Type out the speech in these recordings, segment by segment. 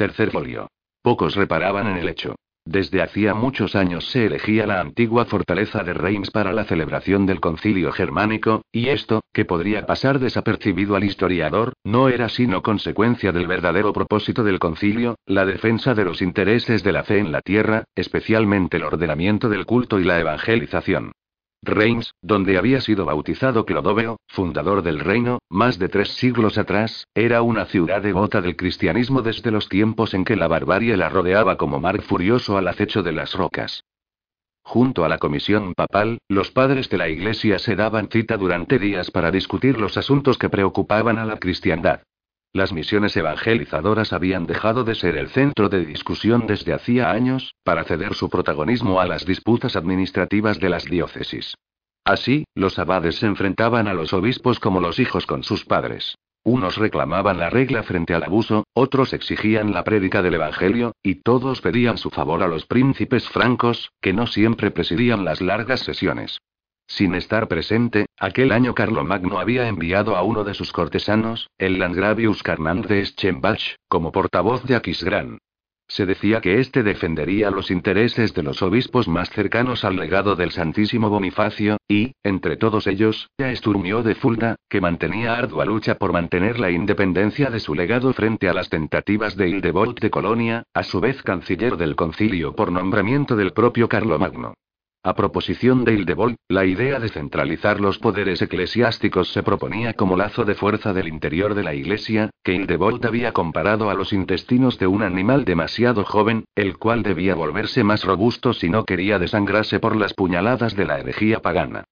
Tercer folio. Pocos reparaban en el hecho. Desde hacía muchos años se elegía la antigua fortaleza de Reims para la celebración del concilio germánico, y esto, que podría pasar desapercibido al historiador, no era sino consecuencia del verdadero propósito del concilio, la defensa de los intereses de la fe en la tierra, especialmente el ordenamiento del culto y la evangelización. Reims, donde había sido bautizado Clodoveo, fundador del reino, más de tres siglos atrás, era una ciudad devota del cristianismo desde los tiempos en que la barbarie la rodeaba como mar furioso al acecho de las rocas. Junto a la comisión papal, los padres de la Iglesia se daban cita durante días para discutir los asuntos que preocupaban a la cristiandad. Las misiones evangelizadoras habían dejado de ser el centro de discusión desde hacía años, para ceder su protagonismo a las disputas administrativas de las diócesis. Así, los abades se enfrentaban a los obispos como los hijos con sus padres. Unos reclamaban la regla frente al abuso, otros exigían la prédica del Evangelio, y todos pedían su favor a los príncipes francos, que no siempre presidían las largas sesiones. Sin estar presente, aquel año Carlomagno había enviado a uno de sus cortesanos, el Landgravius Carnand de Schembach, como portavoz de Aquisgrán. Se decía que éste defendería los intereses de los obispos más cercanos al legado del Santísimo Bonifacio, y, entre todos ellos, ya Esturmio de Fulda, que mantenía ardua lucha por mantener la independencia de su legado frente a las tentativas de Hildebold de Colonia, a su vez canciller del concilio por nombramiento del propio Carlomagno. A proposición de Hildebold, la idea de centralizar los poderes eclesiásticos se proponía como lazo de fuerza del interior de la Iglesia, que Hildebold había comparado a los intestinos de un animal demasiado joven, el cual debía volverse más robusto si no quería desangrarse por las puñaladas de la herejía pagana.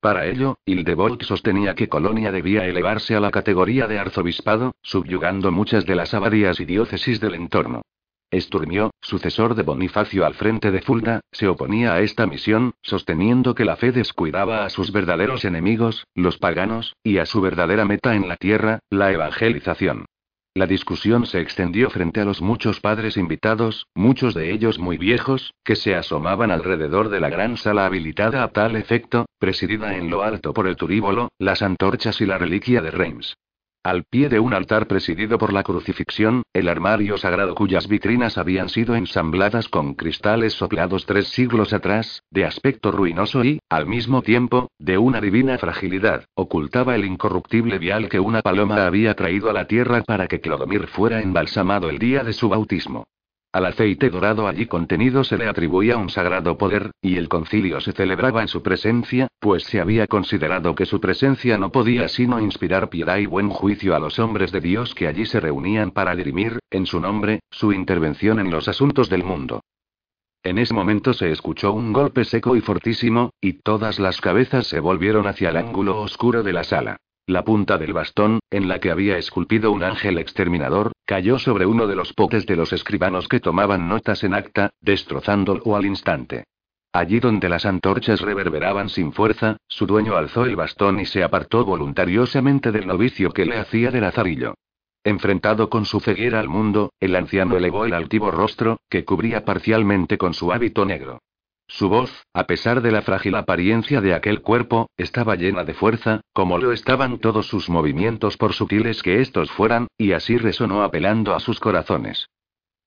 Para ello, Hildebold sostenía que Colonia debía elevarse a la categoría de arzobispado, subyugando muchas de las abadías y diócesis del entorno. Esturmio, sucesor de Bonifacio al frente de Fulda, se oponía a esta misión, sosteniendo que la fe descuidaba a sus verdaderos enemigos, los paganos, y a su verdadera meta en la tierra, la evangelización. La discusión se extendió frente a los muchos padres invitados, muchos de ellos muy viejos, que se asomaban alrededor de la gran sala habilitada a tal efecto, presidida en lo alto por el turíbolo, las antorchas y la reliquia de Reims. Al pie de un altar presidido por la crucifixión, el armario sagrado cuyas vitrinas habían sido ensambladas con cristales soplados tres siglos atrás, de aspecto ruinoso y, al mismo tiempo, de una divina fragilidad, ocultaba el incorruptible vial que una paloma había traído a la tierra para que Clodomir fuera embalsamado el día de su bautismo. Al aceite dorado allí contenido se le atribuía un sagrado poder, y el concilio se celebraba en su presencia, pues se había considerado que su presencia no podía sino inspirar piedad y buen juicio a los hombres de Dios que allí se reunían para dirimir, en su nombre, su intervención en los asuntos del mundo. En ese momento se escuchó un golpe seco y fortísimo, y todas las cabezas se volvieron hacia el ángulo oscuro de la sala. La punta del bastón, en la que había esculpido un ángel exterminador, cayó sobre uno de los potes de los escribanos que tomaban notas en acta, destrozándolo al instante. Allí donde las antorchas reverberaban sin fuerza, su dueño alzó el bastón y se apartó voluntariosamente del novicio que le hacía de lazarillo. Enfrentado con su ceguera al mundo, el anciano elevó el altivo rostro, que cubría parcialmente con su hábito negro. Su voz, a pesar de la frágil apariencia de aquel cuerpo, estaba llena de fuerza, como lo estaban todos sus movimientos por sutiles que estos fueran, y así resonó apelando a sus corazones.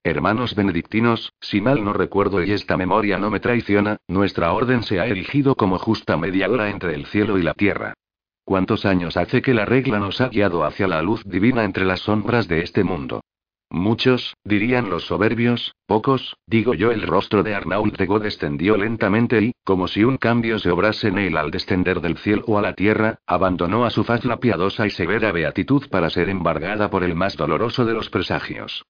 Hermanos benedictinos, si mal no recuerdo y esta memoria no me traiciona, nuestra orden se ha erigido como justa mediadora entre el cielo y la tierra. ¿Cuántos años hace que la regla nos ha guiado hacia la luz divina entre las sombras de este mundo? Muchos, dirían los soberbios, pocos, digo yo. El rostro de Arnault de God descendió lentamente y, como si un cambio se obrase en él al descender del cielo a la tierra, abandonó a su faz la piadosa y severa beatitud para ser embargada por el más doloroso de los presagios.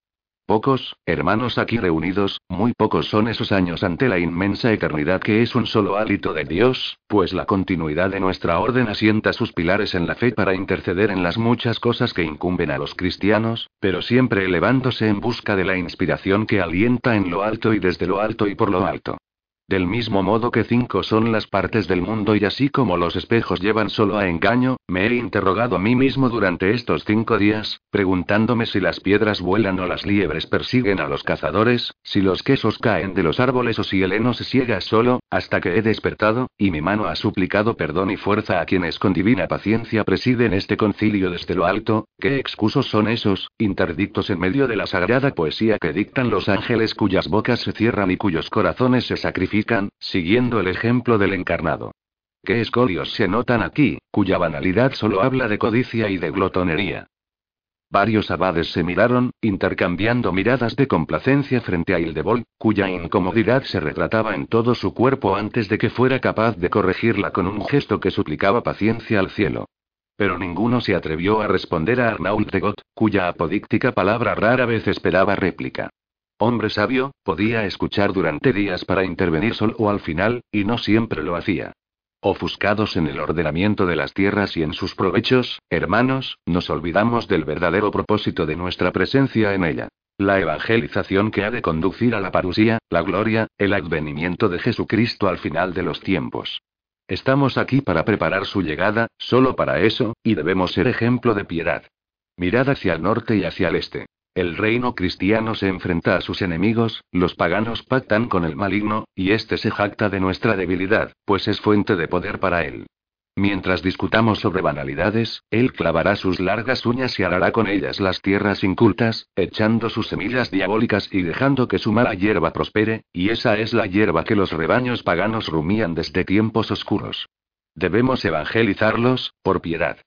Pocos, hermanos aquí reunidos, muy pocos son esos años ante la inmensa eternidad que es un solo hálito de Dios, pues la continuidad de nuestra orden asienta sus pilares en la fe para interceder en las muchas cosas que incumben a los cristianos, pero siempre elevándose en busca de la inspiración que alienta en lo alto y desde lo alto y por lo alto. Del mismo modo que cinco son las partes del mundo y así como los espejos llevan solo a engaño, me he interrogado a mí mismo durante estos cinco días, preguntándome si las piedras vuelan o las liebres persiguen a los cazadores, si los quesos caen de los árboles o si el heno se ciega solo, hasta que he despertado, y mi mano ha suplicado perdón y fuerza a quienes con divina paciencia presiden este concilio desde lo alto, ¿qué excusos son esos, interdictos en medio de la sagrada poesía que dictan los ángeles cuyas bocas se cierran y cuyos corazones se sacrifican, siguiendo el ejemplo del encarnado? ¿Qué escolios se notan aquí, cuya banalidad solo habla de codicia y de glotonería? Varios abades se miraron, intercambiando miradas de complacencia frente a Hildebold, cuya incomodidad se retrataba en todo su cuerpo antes de que fuera capaz de corregirla con un gesto que suplicaba paciencia al cielo. Pero ninguno se atrevió a responder a Arnault de Gott, cuya apodíctica palabra rara vez esperaba réplica. Hombre sabio, podía escuchar durante días para intervenir solo al final, y no siempre lo hacía. Ofuscados en el ordenamiento de las tierras y en sus provechos, hermanos, nos olvidamos del verdadero propósito de nuestra presencia en ella. La evangelización que ha de conducir a la parusía, la gloria, el advenimiento de Jesucristo al final de los tiempos. Estamos aquí para preparar su llegada, solo para eso, y debemos ser ejemplo de piedad. Mirad hacia el norte y hacia el este. El reino cristiano se enfrenta a sus enemigos, los paganos pactan con el maligno, y éste se jacta de nuestra debilidad, pues es fuente de poder para él. Mientras discutamos sobre banalidades, él clavará sus largas uñas y arará con ellas las tierras incultas, echando sus semillas diabólicas y dejando que su mala hierba prospere, y esa es la hierba que los rebaños paganos rumían desde tiempos oscuros. Debemos evangelizarlos, por piedad.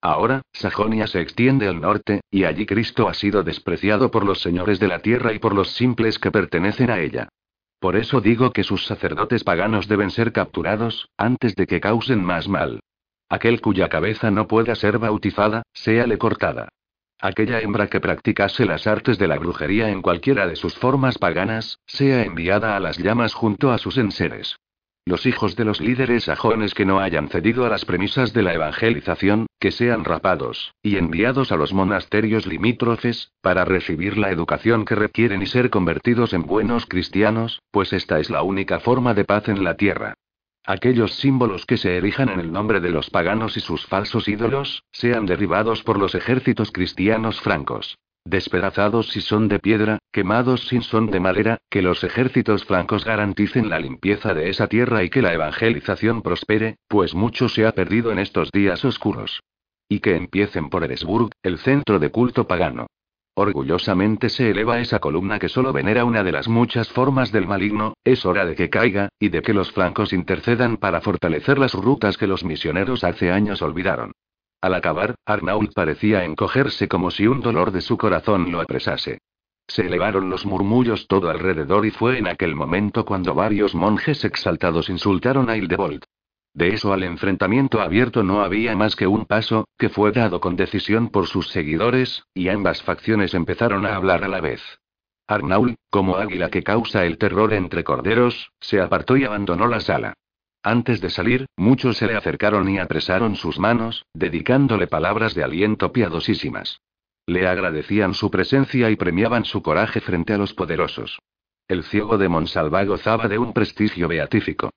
Ahora, Sajonia se extiende al norte, y allí Cristo ha sido despreciado por los señores de la tierra y por los simples que pertenecen a ella. Por eso digo que sus sacerdotes paganos deben ser capturados, antes de que causen más mal. Aquel cuya cabeza no pueda ser bautizada, séale cortada. Aquella hembra que practicase las artes de la brujería en cualquiera de sus formas paganas, sea enviada a las llamas junto a sus enseres. Los hijos de los líderes sajones que no hayan cedido a las premisas de la evangelización, que sean rapados, y enviados a los monasterios limítrofes, para recibir la educación que requieren y ser convertidos en buenos cristianos, pues esta es la única forma de paz en la tierra. Aquellos símbolos que se erijan en el nombre de los paganos y sus falsos ídolos, sean derribados por los ejércitos cristianos francos despedazados si son de piedra, quemados si son de madera, que los ejércitos francos garanticen la limpieza de esa tierra y que la evangelización prospere, pues mucho se ha perdido en estos días oscuros. Y que empiecen por Eresburg, el centro de culto pagano. Orgullosamente se eleva esa columna que solo venera una de las muchas formas del maligno, es hora de que caiga, y de que los francos intercedan para fortalecer las rutas que los misioneros hace años olvidaron. Al acabar, Arnault parecía encogerse como si un dolor de su corazón lo apresase. Se elevaron los murmullos todo alrededor y fue en aquel momento cuando varios monjes exaltados insultaron a Hildebold. De eso al enfrentamiento abierto no había más que un paso, que fue dado con decisión por sus seguidores, y ambas facciones empezaron a hablar a la vez. Arnault, como águila que causa el terror entre corderos, se apartó y abandonó la sala. Antes de salir, muchos se le acercaron y apresaron sus manos, dedicándole palabras de aliento piadosísimas. Le agradecían su presencia y premiaban su coraje frente a los poderosos. El ciego de Monsalva gozaba de un prestigio beatífico.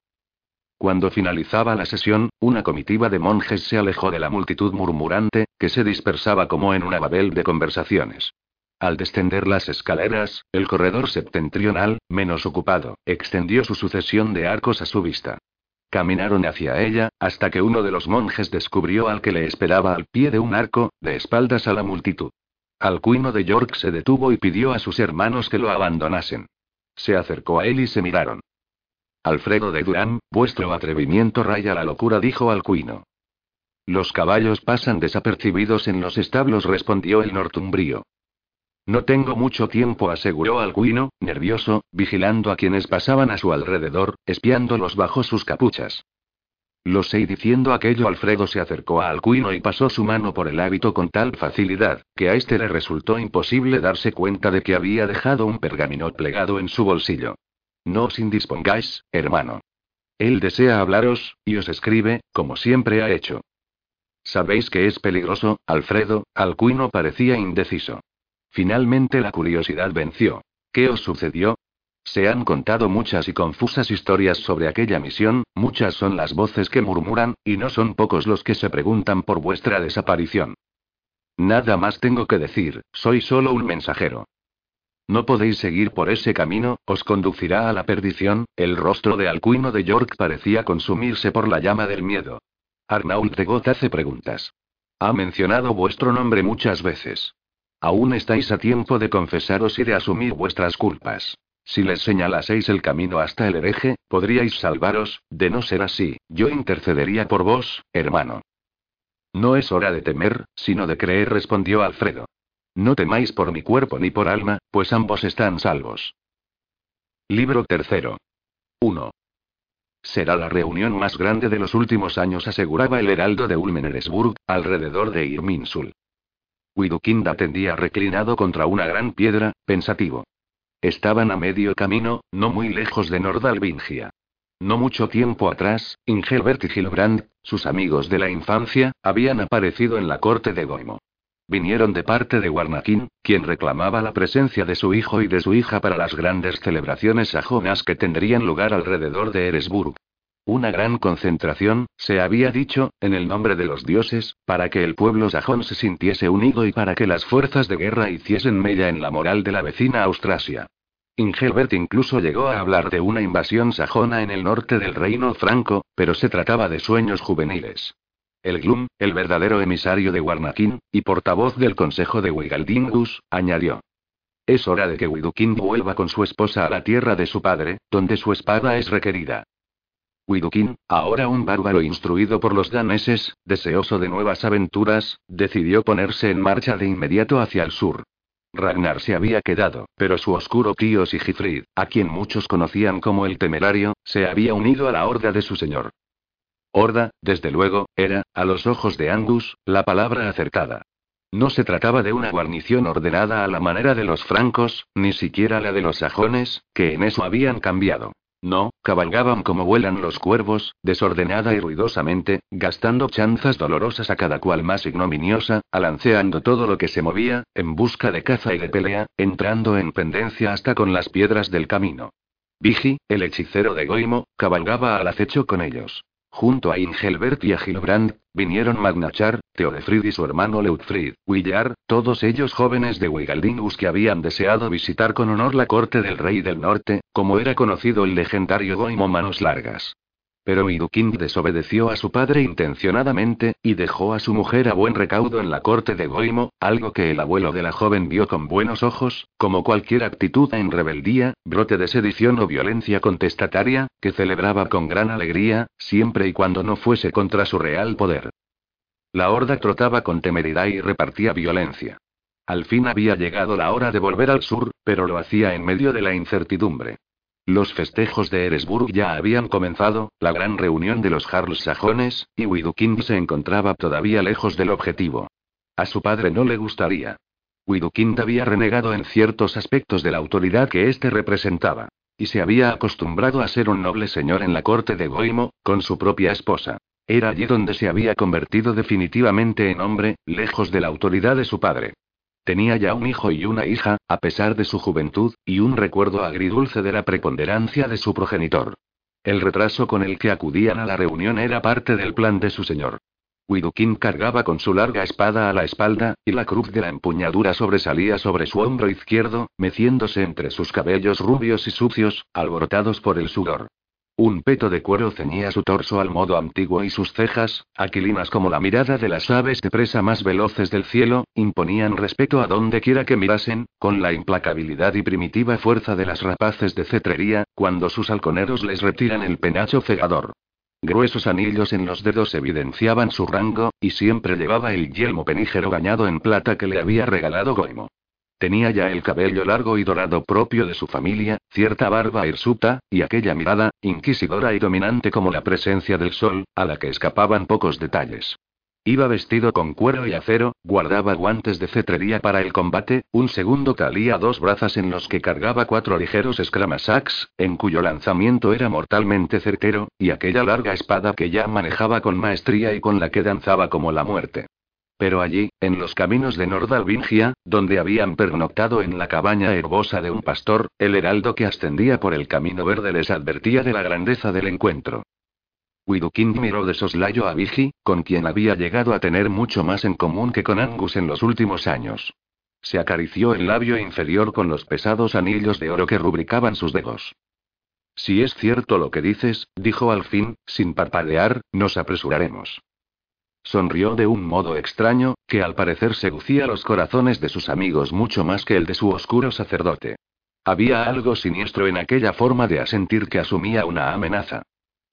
Cuando finalizaba la sesión, una comitiva de monjes se alejó de la multitud murmurante, que se dispersaba como en una babel de conversaciones. Al descender las escaleras, el corredor septentrional, menos ocupado, extendió su sucesión de arcos a su vista. Caminaron hacia ella, hasta que uno de los monjes descubrió al que le esperaba al pie de un arco, de espaldas a la multitud. Alcuino de York se detuvo y pidió a sus hermanos que lo abandonasen. Se acercó a él y se miraron. Alfredo de Durán, vuestro atrevimiento raya la locura, dijo Alcuino. Los caballos pasan desapercibidos en los establos, respondió el nortumbrío. No tengo mucho tiempo, aseguró Alcuino, nervioso, vigilando a quienes pasaban a su alrededor, espiándolos bajo sus capuchas. Lo sé y diciendo aquello Alfredo se acercó a Alcuino y pasó su mano por el hábito con tal facilidad, que a este le resultó imposible darse cuenta de que había dejado un pergamino plegado en su bolsillo. No os indispongáis, hermano. Él desea hablaros, y os escribe, como siempre ha hecho. ¿Sabéis que es peligroso, Alfredo? Alcuino parecía indeciso. Finalmente la curiosidad venció. ¿Qué os sucedió? Se han contado muchas y confusas historias sobre aquella misión, muchas son las voces que murmuran, y no son pocos los que se preguntan por vuestra desaparición. Nada más tengo que decir, soy solo un mensajero. No podéis seguir por ese camino, os conducirá a la perdición. El rostro de Alcuino de York parecía consumirse por la llama del miedo. Arnault de Goth hace preguntas. Ha mencionado vuestro nombre muchas veces. Aún estáis a tiempo de confesaros y de asumir vuestras culpas. Si les señalaseis el camino hasta el hereje, podríais salvaros, de no ser así, yo intercedería por vos, hermano. No es hora de temer, sino de creer, respondió Alfredo. No temáis por mi cuerpo ni por alma, pues ambos están salvos. Libro tercero. 1. Será la reunión más grande de los últimos años, aseguraba el heraldo de Ulmeneresburg, alrededor de Irminsul. Widukind atendía reclinado contra una gran piedra, pensativo. Estaban a medio camino, no muy lejos de Nordalvingia. No mucho tiempo atrás, Ingelbert y Gilbrand, sus amigos de la infancia, habían aparecido en la corte de Goimo. Vinieron de parte de Warnakin, quien reclamaba la presencia de su hijo y de su hija para las grandes celebraciones sajonas que tendrían lugar alrededor de Eresburg. Una gran concentración, se había dicho, en el nombre de los dioses, para que el pueblo sajón se sintiese unido y para que las fuerzas de guerra hiciesen mella en la moral de la vecina Austrasia. Ingelbert incluso llegó a hablar de una invasión sajona en el norte del reino franco, pero se trataba de sueños juveniles. El Glum, el verdadero emisario de Warnakin, y portavoz del consejo de Wigaldingus, añadió. Es hora de que Widukind vuelva con su esposa a la tierra de su padre, donde su espada es requerida. Widukin, ahora un bárbaro instruido por los daneses, deseoso de nuevas aventuras, decidió ponerse en marcha de inmediato hacia el sur. Ragnar se había quedado, pero su oscuro tío Sigifrid, a quien muchos conocían como el temerario, se había unido a la horda de su señor. Horda, desde luego, era, a los ojos de Angus, la palabra acertada. No se trataba de una guarnición ordenada a la manera de los francos, ni siquiera la de los sajones, que en eso habían cambiado. No, cabalgaban como vuelan los cuervos, desordenada y ruidosamente, gastando chanzas dolorosas a cada cual más ignominiosa, alanceando todo lo que se movía, en busca de caza y de pelea, entrando en pendencia hasta con las piedras del camino. Vigi, el hechicero de Goimo, cabalgaba al acecho con ellos. Junto a Ingelbert y a Gilbrand, vinieron Magnachar, Teodefrid y su hermano Leutfrid, Willar, todos ellos jóvenes de Wigaldingus que habían deseado visitar con honor la corte del rey del norte, como era conocido el legendario Goimo Manos Largas. Pero Widukind desobedeció a su padre intencionadamente, y dejó a su mujer a buen recaudo en la corte de Goimo, algo que el abuelo de la joven vio con buenos ojos, como cualquier actitud en rebeldía, brote de sedición o violencia contestataria, que celebraba con gran alegría, siempre y cuando no fuese contra su real poder. La horda trotaba con temeridad y repartía violencia. Al fin había llegado la hora de volver al sur, pero lo hacía en medio de la incertidumbre. Los festejos de Eresburg ya habían comenzado, la gran reunión de los Jarls sajones, y Widukind se encontraba todavía lejos del objetivo. A su padre no le gustaría. Widukind había renegado en ciertos aspectos de la autoridad que éste representaba. Y se había acostumbrado a ser un noble señor en la corte de Goimo, con su propia esposa. Era allí donde se había convertido definitivamente en hombre, lejos de la autoridad de su padre. Tenía ya un hijo y una hija, a pesar de su juventud, y un recuerdo agridulce de la preponderancia de su progenitor. El retraso con el que acudían a la reunión era parte del plan de su señor. Widukin cargaba con su larga espada a la espalda, y la cruz de la empuñadura sobresalía sobre su hombro izquierdo, meciéndose entre sus cabellos rubios y sucios, alborotados por el sudor. Un peto de cuero ceñía su torso al modo antiguo y sus cejas, aquilinas como la mirada de las aves de presa más veloces del cielo, imponían respeto a donde quiera que mirasen, con la implacabilidad y primitiva fuerza de las rapaces de cetrería, cuando sus halconeros les retiran el penacho cegador. Gruesos anillos en los dedos evidenciaban su rango, y siempre llevaba el yelmo penígero bañado en plata que le había regalado Goimo. Tenía ya el cabello largo y dorado propio de su familia, cierta barba hirsuta, y aquella mirada, inquisidora y dominante como la presencia del sol, a la que escapaban pocos detalles. Iba vestido con cuero y acero, guardaba guantes de cetrería para el combate, un segundo talía dos brazas en los que cargaba cuatro ligeros escramasacks, en cuyo lanzamiento era mortalmente certero, y aquella larga espada que ya manejaba con maestría y con la que danzaba como la muerte. Pero allí, en los caminos de Nordalvingia, donde habían pernoctado en la cabaña herbosa de un pastor, el heraldo que ascendía por el camino verde les advertía de la grandeza del encuentro. Widukind miró de soslayo a Vigi, con quien había llegado a tener mucho más en común que con Angus en los últimos años. se acarició el labio inferior con los pesados anillos de oro que rubricaban sus dedos. Si es cierto lo que dices, dijo al fin, sin parpadear, nos apresuraremos. Sonrió de un modo extraño, que al parecer seducía los corazones de sus amigos mucho más que el de su oscuro sacerdote. Había algo siniestro en aquella forma de asentir que asumía una amenaza.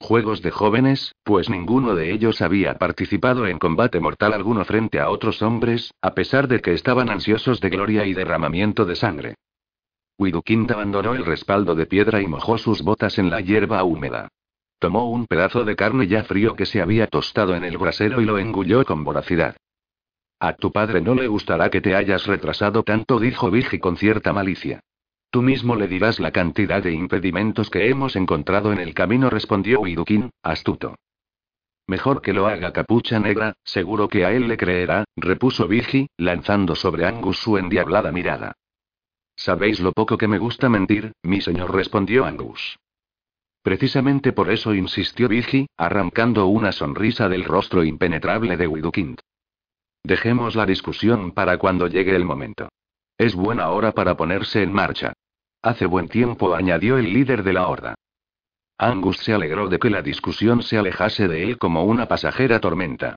Juegos de jóvenes, pues ninguno de ellos había participado en combate mortal alguno frente a otros hombres, a pesar de que estaban ansiosos de gloria y derramamiento de sangre. Widukind abandonó el respaldo de piedra y mojó sus botas en la hierba húmeda. Tomó un pedazo de carne ya frío que se había tostado en el brasero y lo engulló con voracidad. A tu padre no le gustará que te hayas retrasado tanto, dijo Vigi con cierta malicia. Tú mismo le dirás la cantidad de impedimentos que hemos encontrado en el camino, respondió Widukin, astuto. Mejor que lo haga Capucha Negra, seguro que a él le creerá, repuso Vigi, lanzando sobre Angus su endiablada mirada. Sabéis lo poco que me gusta mentir, mi señor, respondió Angus. Precisamente por eso insistió Vigi, arrancando una sonrisa del rostro impenetrable de Widukind. Dejemos la discusión para cuando llegue el momento. Es buena hora para ponerse en marcha. Hace buen tiempo, añadió el líder de la horda. Angus se alegró de que la discusión se alejase de él como una pasajera tormenta.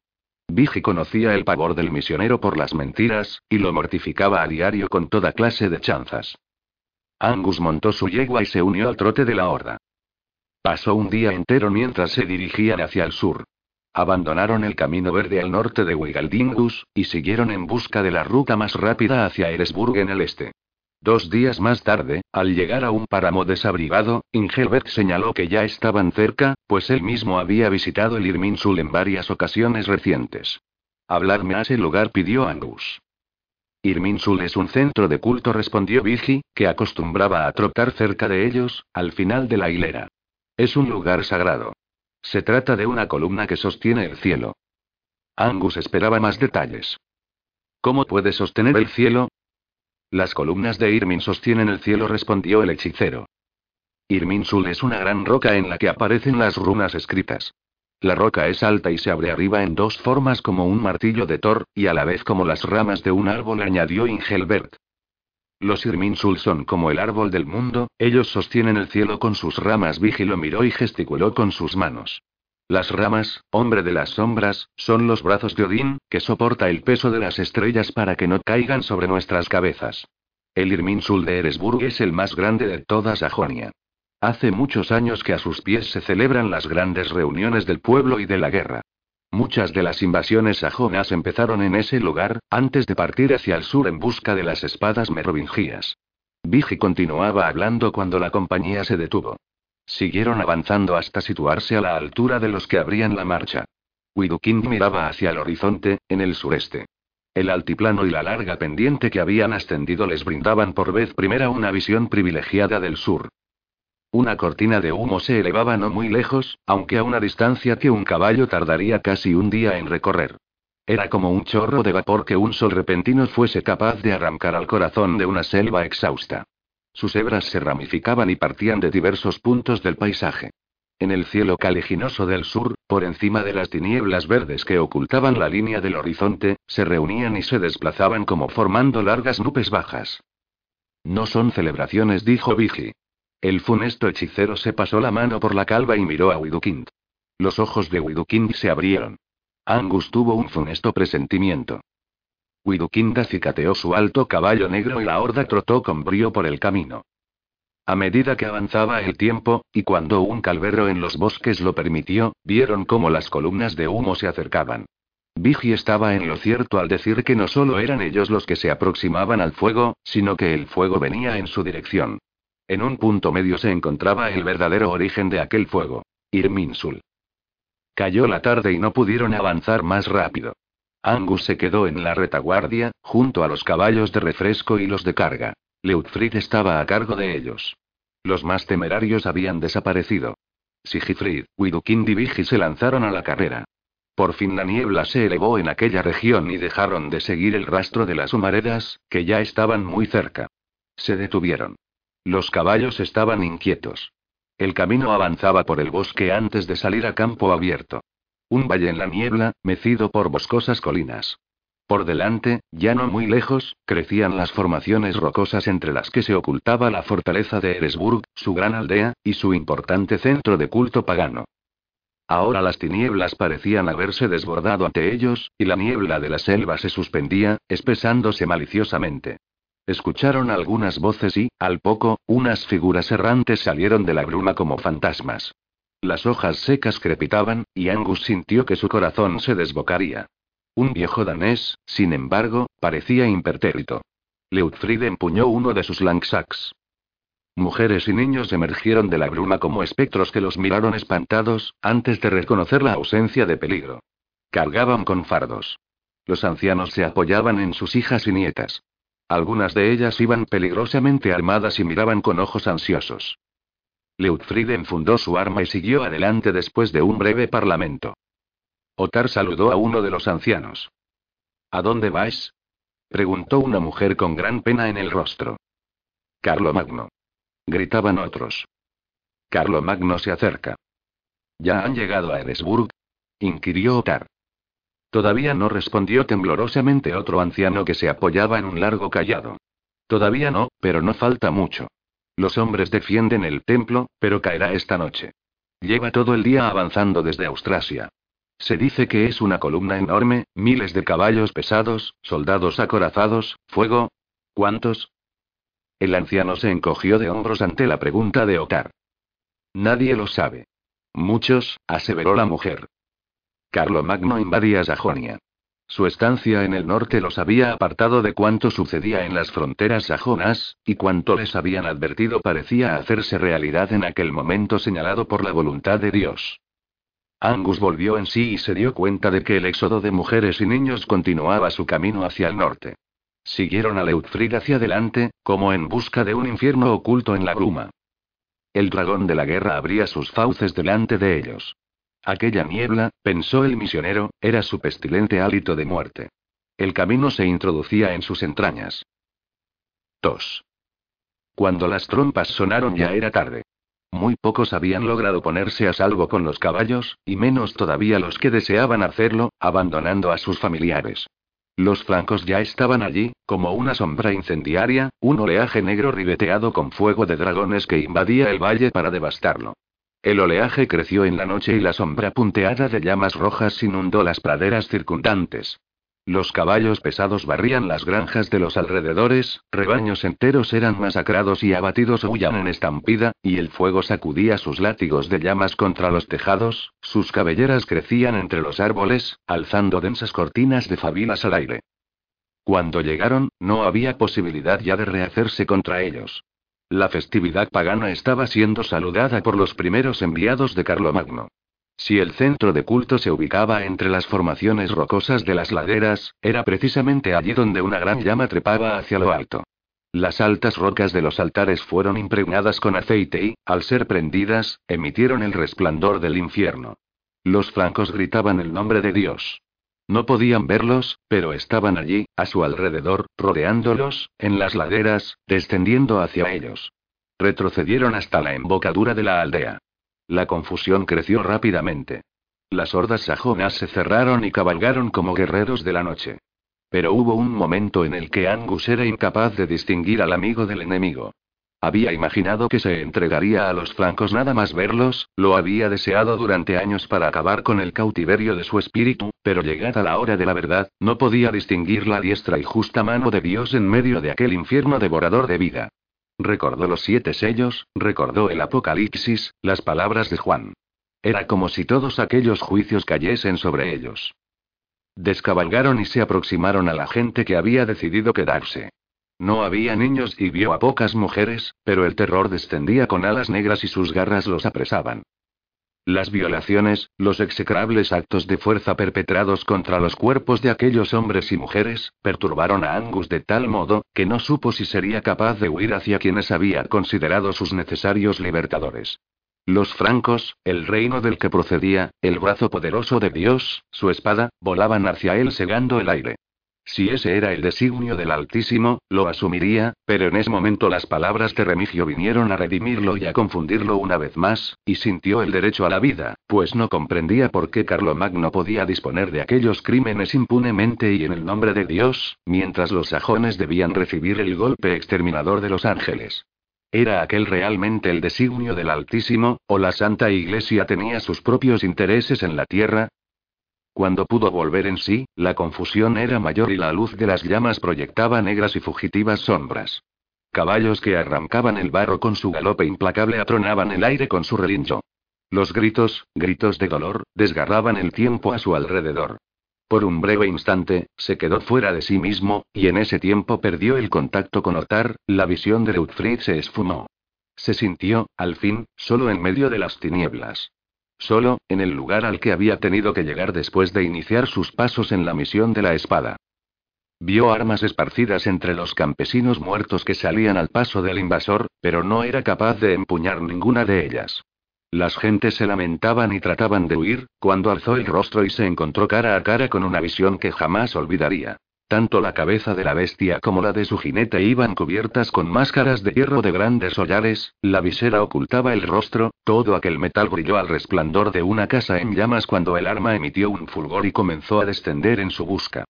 Vigi conocía el pavor del misionero por las mentiras, y lo mortificaba a diario con toda clase de chanzas. Angus montó su yegua y se unió al trote de la horda. Pasó un día entero mientras se dirigían hacia el sur. Abandonaron el camino verde al norte de Wigaldingus, y siguieron en busca de la ruta más rápida hacia Eresburg en el este. Dos días más tarde, al llegar a un páramo desabrigado, Ingelbert señaló que ya estaban cerca, pues él mismo había visitado el Irminsul en varias ocasiones recientes. Hablarme a ese lugar pidió Angus. Irminsul es un centro de culto, respondió Vigi, que acostumbraba a trotar cerca de ellos, al final de la hilera. Es un lugar sagrado. Se trata de una columna que sostiene el cielo. Angus esperaba más detalles. ¿Cómo puede sostener el cielo? Las columnas de Irmin sostienen el cielo, respondió el hechicero. Irminsul es una gran roca en la que aparecen las runas escritas. La roca es alta y se abre arriba en dos formas como un martillo de Thor, y a la vez como las ramas de un árbol, añadió Ingelbert. Los Irminsul son como el árbol del mundo, ellos sostienen el cielo con sus ramas. Vigilo miró y gesticuló con sus manos. Las ramas, hombre de las sombras, son los brazos de Odín, que soporta el peso de las estrellas para que no caigan sobre nuestras cabezas. El Irminsul de Eresburg es el más grande de toda Sajonia. Hace muchos años que a sus pies se celebran las grandes reuniones del pueblo y de la guerra. Muchas de las invasiones sajonas empezaron en ese lugar, antes de partir hacia el sur en busca de las espadas merovingías. Vigi continuaba hablando cuando la compañía se detuvo. Siguieron avanzando hasta situarse a la altura de los que abrían la marcha. Widukind miraba hacia el horizonte, en el sureste. El altiplano y la larga pendiente que habían ascendido les brindaban por vez primera una visión privilegiada del sur. Una cortina de humo se elevaba no muy lejos, aunque a una distancia que un caballo tardaría casi un día en recorrer. Era como un chorro de vapor que un sol repentino fuese capaz de arrancar al corazón de una selva exhausta. Sus hebras se ramificaban y partían de diversos puntos del paisaje. En el cielo caliginoso del sur, por encima de las tinieblas verdes que ocultaban la línea del horizonte, se reunían y se desplazaban como formando largas nubes bajas. No son celebraciones, dijo Vigi. El funesto hechicero se pasó la mano por la calva y miró a Widukind. Los ojos de Widukind se abrieron. Angus tuvo un funesto presentimiento. Widukind acicateó su alto caballo negro y la horda trotó con brío por el camino. A medida que avanzaba el tiempo, y cuando un calvero en los bosques lo permitió, vieron cómo las columnas de humo se acercaban. Vigi estaba en lo cierto al decir que no solo eran ellos los que se aproximaban al fuego, sino que el fuego venía en su dirección. En un punto medio se encontraba el verdadero origen de aquel fuego. Irminsul. Cayó la tarde y no pudieron avanzar más rápido. Angus se quedó en la retaguardia, junto a los caballos de refresco y los de carga. Leutfried estaba a cargo de ellos. Los más temerarios habían desaparecido. Sigifrid, Widukind y Vigi se lanzaron a la carrera. Por fin la niebla se elevó en aquella región y dejaron de seguir el rastro de las humaredas, que ya estaban muy cerca. Se detuvieron. Los caballos estaban inquietos. El camino avanzaba por el bosque antes de salir a campo abierto. Un valle en la niebla, mecido por boscosas colinas. Por delante, ya no muy lejos, crecían las formaciones rocosas entre las que se ocultaba la fortaleza de Eresburg, su gran aldea, y su importante centro de culto pagano. Ahora las tinieblas parecían haberse desbordado ante ellos, y la niebla de la selva se suspendía, espesándose maliciosamente. Escucharon algunas voces y, al poco, unas figuras errantes salieron de la bruma como fantasmas. Las hojas secas crepitaban, y Angus sintió que su corazón se desbocaría. Un viejo danés, sin embargo, parecía impertérrito. Leutfried empuñó uno de sus langsacks. Mujeres y niños emergieron de la bruma como espectros que los miraron espantados, antes de reconocer la ausencia de peligro. Cargaban con fardos. Los ancianos se apoyaban en sus hijas y nietas. Algunas de ellas iban peligrosamente armadas y miraban con ojos ansiosos. Leutfried enfundó su arma y siguió adelante después de un breve parlamento. Otar saludó a uno de los ancianos. ¿A dónde vais? preguntó una mujer con gran pena en el rostro. Carlo Magno gritaban otros. Carlo Magno se acerca. ¿Ya han llegado a Eresburg? inquirió Otar. Todavía no respondió temblorosamente otro anciano que se apoyaba en un largo callado. Todavía no, pero no falta mucho. Los hombres defienden el templo, pero caerá esta noche. Lleva todo el día avanzando desde Austrasia. Se dice que es una columna enorme, miles de caballos pesados, soldados acorazados, fuego. ¿Cuántos? El anciano se encogió de hombros ante la pregunta de Otar. Nadie lo sabe. Muchos, aseveró la mujer. Carlo Magno invadía Sajonia. Su estancia en el norte los había apartado de cuanto sucedía en las fronteras sajonas, y cuanto les habían advertido parecía hacerse realidad en aquel momento señalado por la voluntad de Dios. Angus volvió en sí y se dio cuenta de que el éxodo de mujeres y niños continuaba su camino hacia el norte. Siguieron a Leutfried hacia adelante, como en busca de un infierno oculto en la bruma. El dragón de la guerra abría sus fauces delante de ellos. Aquella niebla, pensó el misionero, era su pestilente hálito de muerte. El camino se introducía en sus entrañas. 2. Cuando las trompas sonaron ya era tarde. Muy pocos habían logrado ponerse a salvo con los caballos, y menos todavía los que deseaban hacerlo, abandonando a sus familiares. Los flancos ya estaban allí, como una sombra incendiaria, un oleaje negro ribeteado con fuego de dragones que invadía el valle para devastarlo. El oleaje creció en la noche y la sombra punteada de llamas rojas inundó las praderas circundantes. Los caballos pesados barrían las granjas de los alrededores, rebaños enteros eran masacrados y abatidos huían en estampida, y el fuego sacudía sus látigos de llamas contra los tejados, sus cabelleras crecían entre los árboles, alzando densas cortinas de fabilas al aire. Cuando llegaron, no había posibilidad ya de rehacerse contra ellos. La festividad pagana estaba siendo saludada por los primeros enviados de Carlomagno. Si el centro de culto se ubicaba entre las formaciones rocosas de las laderas, era precisamente allí donde una gran llama trepaba hacia lo alto. Las altas rocas de los altares fueron impregnadas con aceite y, al ser prendidas, emitieron el resplandor del infierno. Los flancos gritaban el nombre de Dios. No podían verlos, pero estaban allí, a su alrededor, rodeándolos, en las laderas, descendiendo hacia ellos. Retrocedieron hasta la embocadura de la aldea. La confusión creció rápidamente. Las hordas sajonas se cerraron y cabalgaron como guerreros de la noche. Pero hubo un momento en el que Angus era incapaz de distinguir al amigo del enemigo. Había imaginado que se entregaría a los flancos nada más verlos, lo había deseado durante años para acabar con el cautiverio de su espíritu, pero llegada la hora de la verdad, no podía distinguir la diestra y justa mano de Dios en medio de aquel infierno devorador de vida. Recordó los siete sellos, recordó el Apocalipsis, las palabras de Juan. Era como si todos aquellos juicios cayesen sobre ellos. Descabalgaron y se aproximaron a la gente que había decidido quedarse. No había niños y vio a pocas mujeres, pero el terror descendía con alas negras y sus garras los apresaban. Las violaciones, los execrables actos de fuerza perpetrados contra los cuerpos de aquellos hombres y mujeres, perturbaron a Angus de tal modo, que no supo si sería capaz de huir hacia quienes había considerado sus necesarios libertadores. Los francos, el reino del que procedía, el brazo poderoso de Dios, su espada, volaban hacia él segando el aire. Si ese era el designio del Altísimo, lo asumiría, pero en ese momento las palabras de Remigio vinieron a redimirlo y a confundirlo una vez más, y sintió el derecho a la vida, pues no comprendía por qué Carlomagno podía disponer de aquellos crímenes impunemente y en el nombre de Dios, mientras los sajones debían recibir el golpe exterminador de los ángeles. ¿Era aquel realmente el designio del Altísimo, o la Santa Iglesia tenía sus propios intereses en la tierra? Cuando pudo volver en sí, la confusión era mayor y la luz de las llamas proyectaba negras y fugitivas sombras. Caballos que arrancaban el barro con su galope implacable atronaban el aire con su relincho. Los gritos, gritos de dolor, desgarraban el tiempo a su alrededor. Por un breve instante, se quedó fuera de sí mismo, y en ese tiempo perdió el contacto con Otar, la visión de Leutfried se esfumó. Se sintió, al fin, solo en medio de las tinieblas. Solo, en el lugar al que había tenido que llegar después de iniciar sus pasos en la misión de la espada. Vio armas esparcidas entre los campesinos muertos que salían al paso del invasor, pero no era capaz de empuñar ninguna de ellas. Las gentes se lamentaban y trataban de huir, cuando alzó el rostro y se encontró cara a cara con una visión que jamás olvidaría. Tanto la cabeza de la bestia como la de su jinete iban cubiertas con máscaras de hierro de grandes hollares, la visera ocultaba el rostro, todo aquel metal brilló al resplandor de una casa en llamas cuando el arma emitió un fulgor y comenzó a descender en su busca.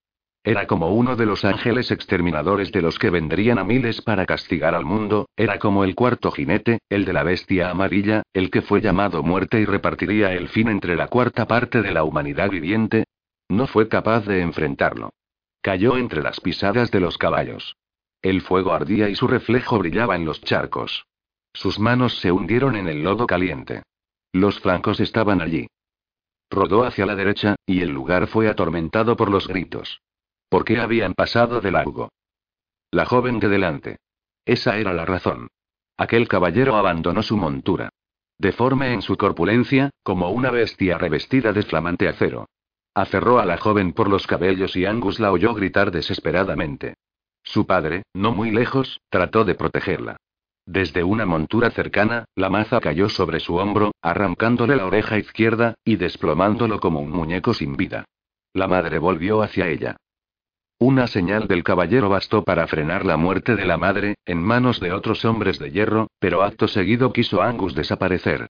Era como uno de los ángeles exterminadores de los que vendrían a miles para castigar al mundo, era como el cuarto jinete, el de la bestia amarilla, el que fue llamado muerte y repartiría el fin entre la cuarta parte de la humanidad viviente. No fue capaz de enfrentarlo. Cayó entre las pisadas de los caballos. El fuego ardía y su reflejo brillaba en los charcos. Sus manos se hundieron en el lodo caliente. Los flancos estaban allí. Rodó hacia la derecha, y el lugar fue atormentado por los gritos. ¿Por qué habían pasado de largo? La joven de delante. Esa era la razón. Aquel caballero abandonó su montura. Deforme en su corpulencia, como una bestia revestida de flamante acero. Aferró a la joven por los cabellos y Angus la oyó gritar desesperadamente. Su padre, no muy lejos, trató de protegerla. Desde una montura cercana, la maza cayó sobre su hombro, arrancándole la oreja izquierda, y desplomándolo como un muñeco sin vida. La madre volvió hacia ella. Una señal del caballero bastó para frenar la muerte de la madre, en manos de otros hombres de hierro, pero acto seguido quiso Angus desaparecer.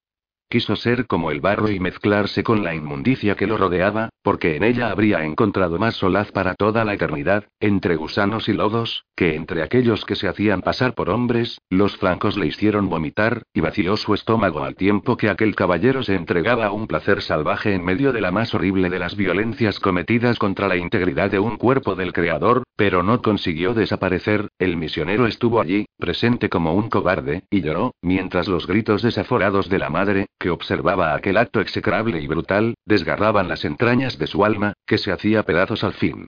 Quiso ser como el barro y mezclarse con la inmundicia que lo rodeaba, porque en ella habría encontrado más solaz para toda la eternidad, entre gusanos y lodos, que entre aquellos que se hacían pasar por hombres, los flancos le hicieron vomitar, y vació su estómago al tiempo que aquel caballero se entregaba a un placer salvaje en medio de la más horrible de las violencias cometidas contra la integridad de un cuerpo del Creador, pero no consiguió desaparecer, el misionero estuvo allí, presente como un cobarde, y lloró, mientras los gritos desaforados de la madre, que observaba aquel acto execrable y brutal, desgarraban las entrañas de su alma, que se hacía pedazos al fin.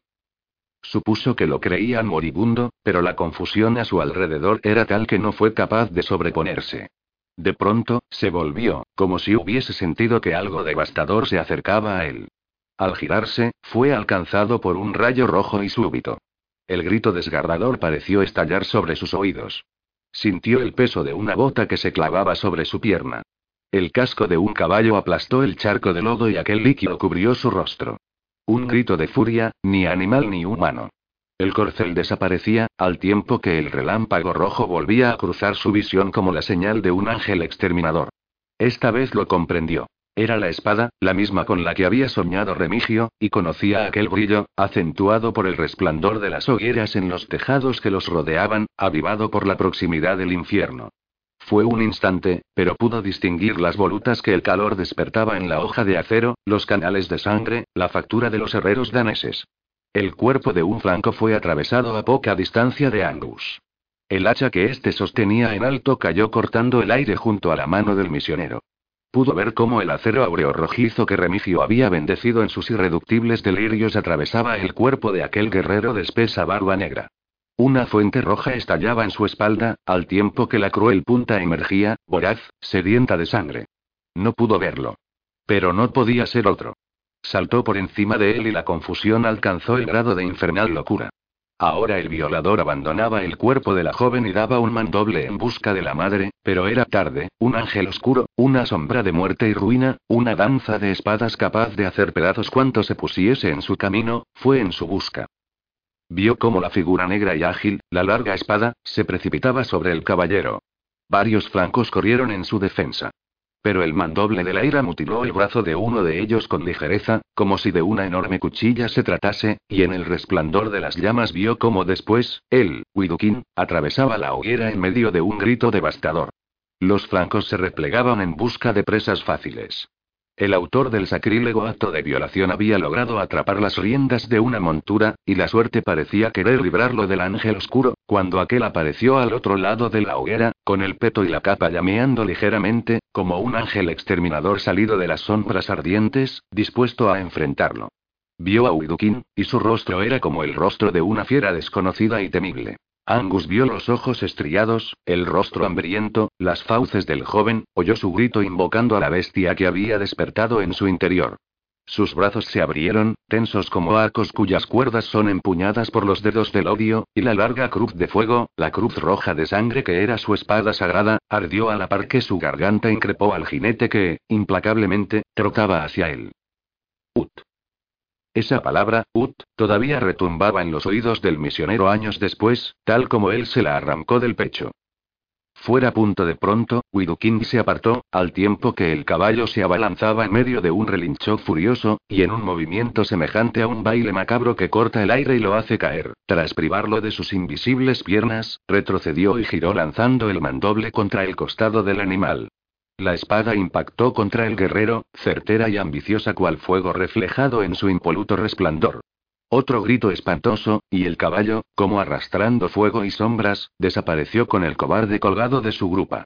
Supuso que lo creían moribundo, pero la confusión a su alrededor era tal que no fue capaz de sobreponerse. De pronto, se volvió, como si hubiese sentido que algo devastador se acercaba a él. Al girarse, fue alcanzado por un rayo rojo y súbito. El grito desgarrador pareció estallar sobre sus oídos. Sintió el peso de una bota que se clavaba sobre su pierna. El casco de un caballo aplastó el charco de lodo y aquel líquido cubrió su rostro. Un grito de furia, ni animal ni humano. El corcel desaparecía, al tiempo que el relámpago rojo volvía a cruzar su visión como la señal de un ángel exterminador. Esta vez lo comprendió. Era la espada, la misma con la que había soñado Remigio, y conocía aquel brillo, acentuado por el resplandor de las hogueras en los tejados que los rodeaban, avivado por la proximidad del infierno. Fue un instante, pero pudo distinguir las volutas que el calor despertaba en la hoja de acero, los canales de sangre, la factura de los herreros daneses. El cuerpo de un flanco fue atravesado a poca distancia de Angus. El hacha que éste sostenía en alto cayó cortando el aire junto a la mano del misionero. Pudo ver cómo el acero áureo rojizo que Remigio había bendecido en sus irreductibles delirios atravesaba el cuerpo de aquel guerrero de espesa barba negra. Una fuente roja estallaba en su espalda, al tiempo que la cruel punta emergía, voraz, sedienta de sangre. No pudo verlo. Pero no podía ser otro. Saltó por encima de él y la confusión alcanzó el grado de infernal locura. Ahora el violador abandonaba el cuerpo de la joven y daba un mandoble en busca de la madre, pero era tarde, un ángel oscuro, una sombra de muerte y ruina, una danza de espadas capaz de hacer pedazos cuanto se pusiese en su camino, fue en su busca. Vio cómo la figura negra y ágil, la larga espada, se precipitaba sobre el caballero. Varios francos corrieron en su defensa. Pero el mandoble de la ira mutiló el brazo de uno de ellos con ligereza, como si de una enorme cuchilla se tratase, y en el resplandor de las llamas vio cómo después, él, Widukin, atravesaba la hoguera en medio de un grito devastador. Los francos se replegaban en busca de presas fáciles. El autor del sacrílego acto de violación había logrado atrapar las riendas de una montura, y la suerte parecía querer librarlo del ángel oscuro, cuando aquel apareció al otro lado de la hoguera, con el peto y la capa llameando ligeramente, como un ángel exterminador salido de las sombras ardientes, dispuesto a enfrentarlo. Vio a Uidukin, y su rostro era como el rostro de una fiera desconocida y temible. Angus vio los ojos estriados, el rostro hambriento, las fauces del joven, oyó su grito invocando a la bestia que había despertado en su interior. Sus brazos se abrieron, tensos como arcos cuyas cuerdas son empuñadas por los dedos del odio, y la larga cruz de fuego, la cruz roja de sangre que era su espada sagrada, ardió a la par que su garganta increpó al jinete que, implacablemente, trotaba hacia él. Ut. Esa palabra, Ut, todavía retumbaba en los oídos del misionero años después, tal como él se la arrancó del pecho. Fuera punto de pronto, Widukind se apartó, al tiempo que el caballo se abalanzaba en medio de un relincho furioso, y en un movimiento semejante a un baile macabro que corta el aire y lo hace caer, tras privarlo de sus invisibles piernas, retrocedió y giró lanzando el mandoble contra el costado del animal. La espada impactó contra el guerrero, certera y ambiciosa cual fuego reflejado en su impoluto resplandor. Otro grito espantoso, y el caballo, como arrastrando fuego y sombras, desapareció con el cobarde colgado de su grupa.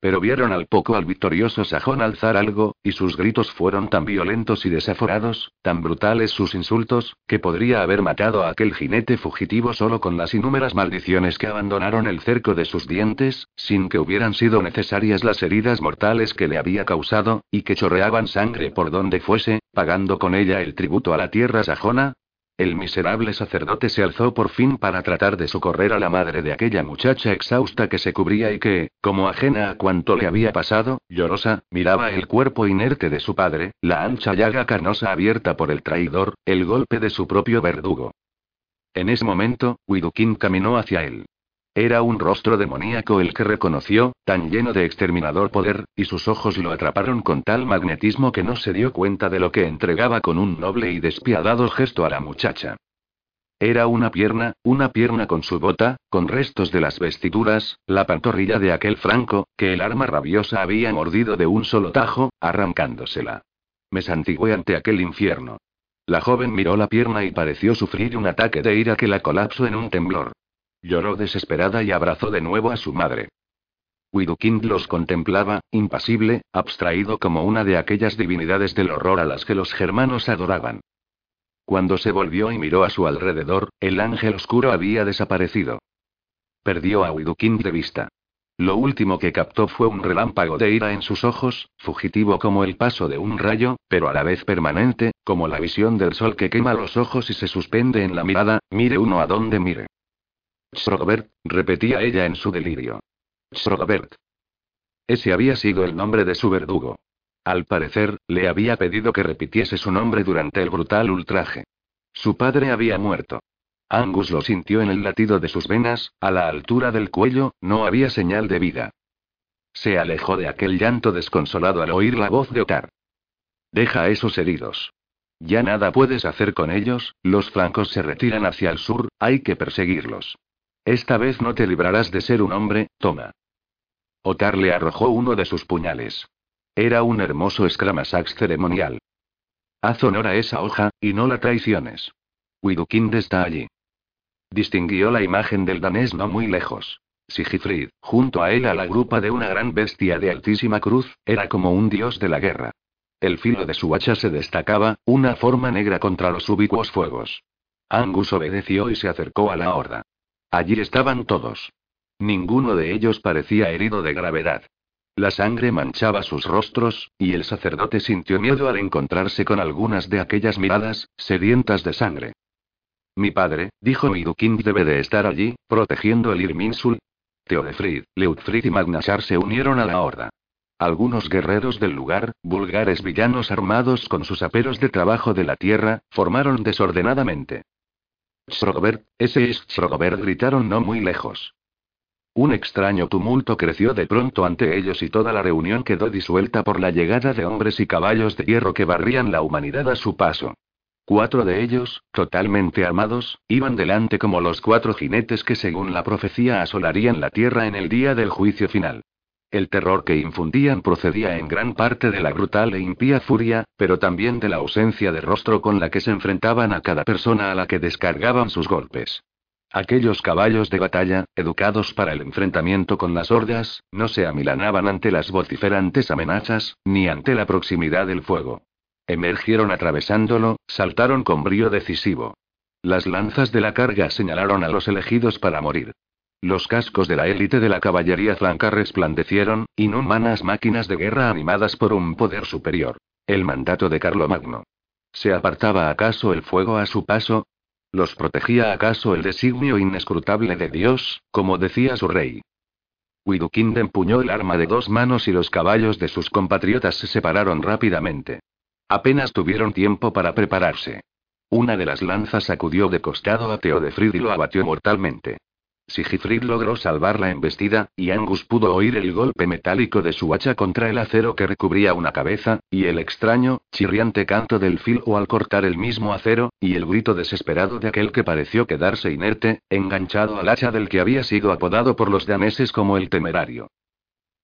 Pero vieron al poco al victorioso sajón alzar algo, y sus gritos fueron tan violentos y desaforados, tan brutales sus insultos, que podría haber matado a aquel jinete fugitivo solo con las inúmeras maldiciones que abandonaron el cerco de sus dientes, sin que hubieran sido necesarias las heridas mortales que le había causado, y que chorreaban sangre por donde fuese, pagando con ella el tributo a la tierra sajona, el miserable sacerdote se alzó por fin para tratar de socorrer a la madre de aquella muchacha exhausta que se cubría y que, como ajena a cuanto le había pasado, llorosa, miraba el cuerpo inerte de su padre, la ancha llaga carnosa abierta por el traidor, el golpe de su propio verdugo. En ese momento, Widukin caminó hacia él. Era un rostro demoníaco el que reconoció, tan lleno de exterminador poder, y sus ojos lo atraparon con tal magnetismo que no se dio cuenta de lo que entregaba con un noble y despiadado gesto a la muchacha. Era una pierna, una pierna con su bota, con restos de las vestiduras, la pantorrilla de aquel franco, que el arma rabiosa había mordido de un solo tajo, arrancándosela. Me santigué ante aquel infierno. La joven miró la pierna y pareció sufrir un ataque de ira que la colapsó en un temblor. Lloró desesperada y abrazó de nuevo a su madre. Widukind los contemplaba, impasible, abstraído como una de aquellas divinidades del horror a las que los germanos adoraban. Cuando se volvió y miró a su alrededor, el ángel oscuro había desaparecido. Perdió a Widukind de vista. Lo último que captó fue un relámpago de ira en sus ojos, fugitivo como el paso de un rayo, pero a la vez permanente, como la visión del sol que quema los ojos y se suspende en la mirada, mire uno a donde mire. Robert, repetía ella en su delirio. Robert. Ese había sido el nombre de su verdugo. Al parecer, le había pedido que repitiese su nombre durante el brutal ultraje. Su padre había muerto. Angus lo sintió en el latido de sus venas, a la altura del cuello, no había señal de vida. Se alejó de aquel llanto desconsolado al oír la voz de Otar. Deja esos heridos. Ya nada puedes hacer con ellos, los flancos se retiran hacia el sur, hay que perseguirlos. Esta vez no te librarás de ser un hombre, toma. Otar le arrojó uno de sus puñales. Era un hermoso escramasax ceremonial. Haz honor a esa hoja, y no la traiciones. Widukind está allí. Distinguió la imagen del danés no muy lejos. Sigifrid, junto a él a la grupa de una gran bestia de altísima cruz, era como un dios de la guerra. El filo de su hacha se destacaba, una forma negra contra los ubicuos fuegos. Angus obedeció y se acercó a la horda. Allí estaban todos. Ninguno de ellos parecía herido de gravedad. La sangre manchaba sus rostros, y el sacerdote sintió miedo al encontrarse con algunas de aquellas miradas, sedientas de sangre. Mi padre, dijo Midukind, debe de estar allí, protegiendo el Irminsul. Teodefrid, Leutfrid y Magnashar se unieron a la horda. Algunos guerreros del lugar, vulgares villanos armados con sus aperos de trabajo de la tierra, formaron desordenadamente. Srogobert, ese es gritaron no muy lejos. Un extraño tumulto creció de pronto ante ellos y toda la reunión quedó disuelta por la llegada de hombres y caballos de hierro que barrían la humanidad a su paso. Cuatro de ellos, totalmente armados, iban delante como los cuatro jinetes que según la profecía asolarían la tierra en el día del juicio final. El terror que infundían procedía en gran parte de la brutal e impía furia, pero también de la ausencia de rostro con la que se enfrentaban a cada persona a la que descargaban sus golpes. Aquellos caballos de batalla, educados para el enfrentamiento con las hordas, no se amilanaban ante las vociferantes amenazas, ni ante la proximidad del fuego. Emergieron atravesándolo, saltaron con brío decisivo. Las lanzas de la carga señalaron a los elegidos para morir. Los cascos de la élite de la caballería flanca resplandecieron, inhumanas máquinas de guerra animadas por un poder superior. El mandato de Carlomagno. ¿Se apartaba acaso el fuego a su paso? ¿Los protegía acaso el designio inescrutable de Dios, como decía su rey? Widukind empuñó el arma de dos manos y los caballos de sus compatriotas se separaron rápidamente. Apenas tuvieron tiempo para prepararse. Una de las lanzas sacudió de costado a Teodefrid y lo abatió mortalmente. Sigifrid logró salvar la embestida, y Angus pudo oír el golpe metálico de su hacha contra el acero que recubría una cabeza, y el extraño, chirriante canto del filo al cortar el mismo acero, y el grito desesperado de aquel que pareció quedarse inerte, enganchado al hacha del que había sido apodado por los daneses como el temerario.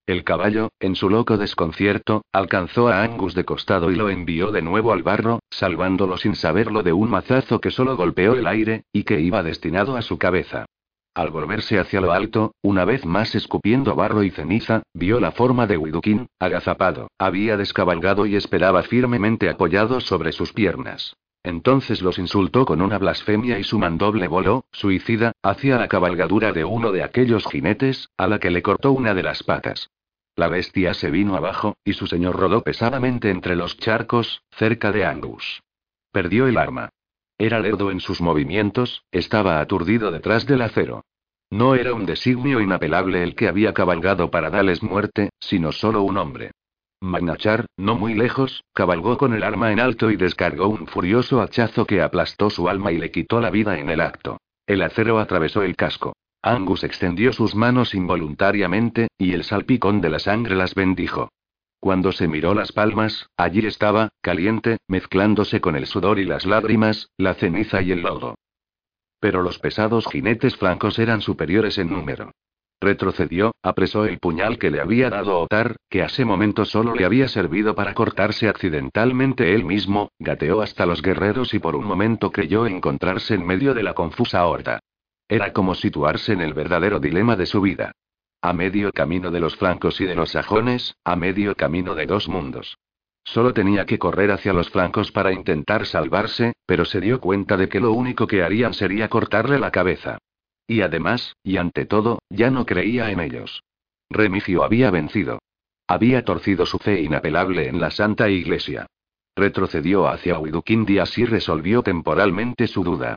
El caballo, en su loco desconcierto, alcanzó a Angus de costado y lo envió de nuevo al barro, salvándolo sin saberlo de un mazazo que solo golpeó el aire, y que iba destinado a su cabeza. Al volverse hacia lo alto, una vez más escupiendo barro y ceniza, vio la forma de Widukin, agazapado, había descabalgado y esperaba firmemente apoyado sobre sus piernas. Entonces los insultó con una blasfemia y su mandoble voló, suicida, hacia la cabalgadura de uno de aquellos jinetes, a la que le cortó una de las patas. La bestia se vino abajo, y su señor rodó pesadamente entre los charcos, cerca de Angus. Perdió el arma. Era lerdo en sus movimientos, estaba aturdido detrás del acero. No era un designio inapelable el que había cabalgado para darles muerte, sino solo un hombre. Magnachar, no muy lejos, cabalgó con el arma en alto y descargó un furioso hachazo que aplastó su alma y le quitó la vida en el acto. El acero atravesó el casco. Angus extendió sus manos involuntariamente, y el salpicón de la sangre las bendijo. Cuando se miró las palmas, allí estaba, caliente, mezclándose con el sudor y las lágrimas, la ceniza y el lodo. Pero los pesados jinetes flancos eran superiores en número. Retrocedió, apresó el puñal que le había dado Otar, que a ese momento solo le había servido para cortarse accidentalmente él mismo, gateó hasta los guerreros y por un momento creyó encontrarse en medio de la confusa horda. Era como situarse en el verdadero dilema de su vida. A medio camino de los flancos y de los sajones, a medio camino de dos mundos. Solo tenía que correr hacia los flancos para intentar salvarse, pero se dio cuenta de que lo único que harían sería cortarle la cabeza. Y además, y ante todo, ya no creía en ellos. Remigio había vencido. Había torcido su fe inapelable en la Santa Iglesia. Retrocedió hacia Widukind y así resolvió temporalmente su duda.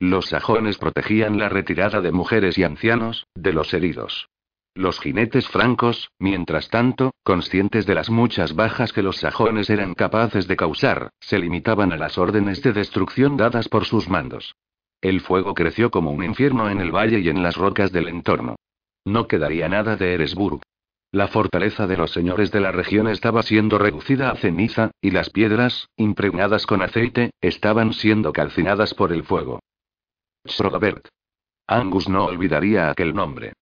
Los sajones protegían la retirada de mujeres y ancianos, de los heridos. Los jinetes francos, mientras tanto, conscientes de las muchas bajas que los sajones eran capaces de causar, se limitaban a las órdenes de destrucción dadas por sus mandos. El fuego creció como un infierno en el valle y en las rocas del entorno. No quedaría nada de Eresburg. La fortaleza de los señores de la región estaba siendo reducida a ceniza, y las piedras, impregnadas con aceite, estaban siendo calcinadas por el fuego. Srogobert. Angus no olvidaría aquel nombre.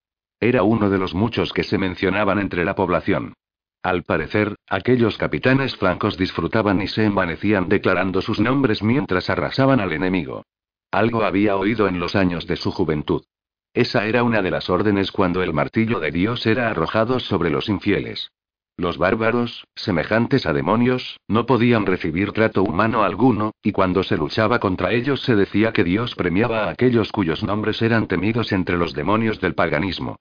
Era uno de los muchos que se mencionaban entre la población. Al parecer, aquellos capitanes flancos disfrutaban y se envanecían declarando sus nombres mientras arrasaban al enemigo. Algo había oído en los años de su juventud. Esa era una de las órdenes cuando el martillo de Dios era arrojado sobre los infieles. Los bárbaros, semejantes a demonios, no podían recibir trato humano alguno, y cuando se luchaba contra ellos se decía que Dios premiaba a aquellos cuyos nombres eran temidos entre los demonios del paganismo.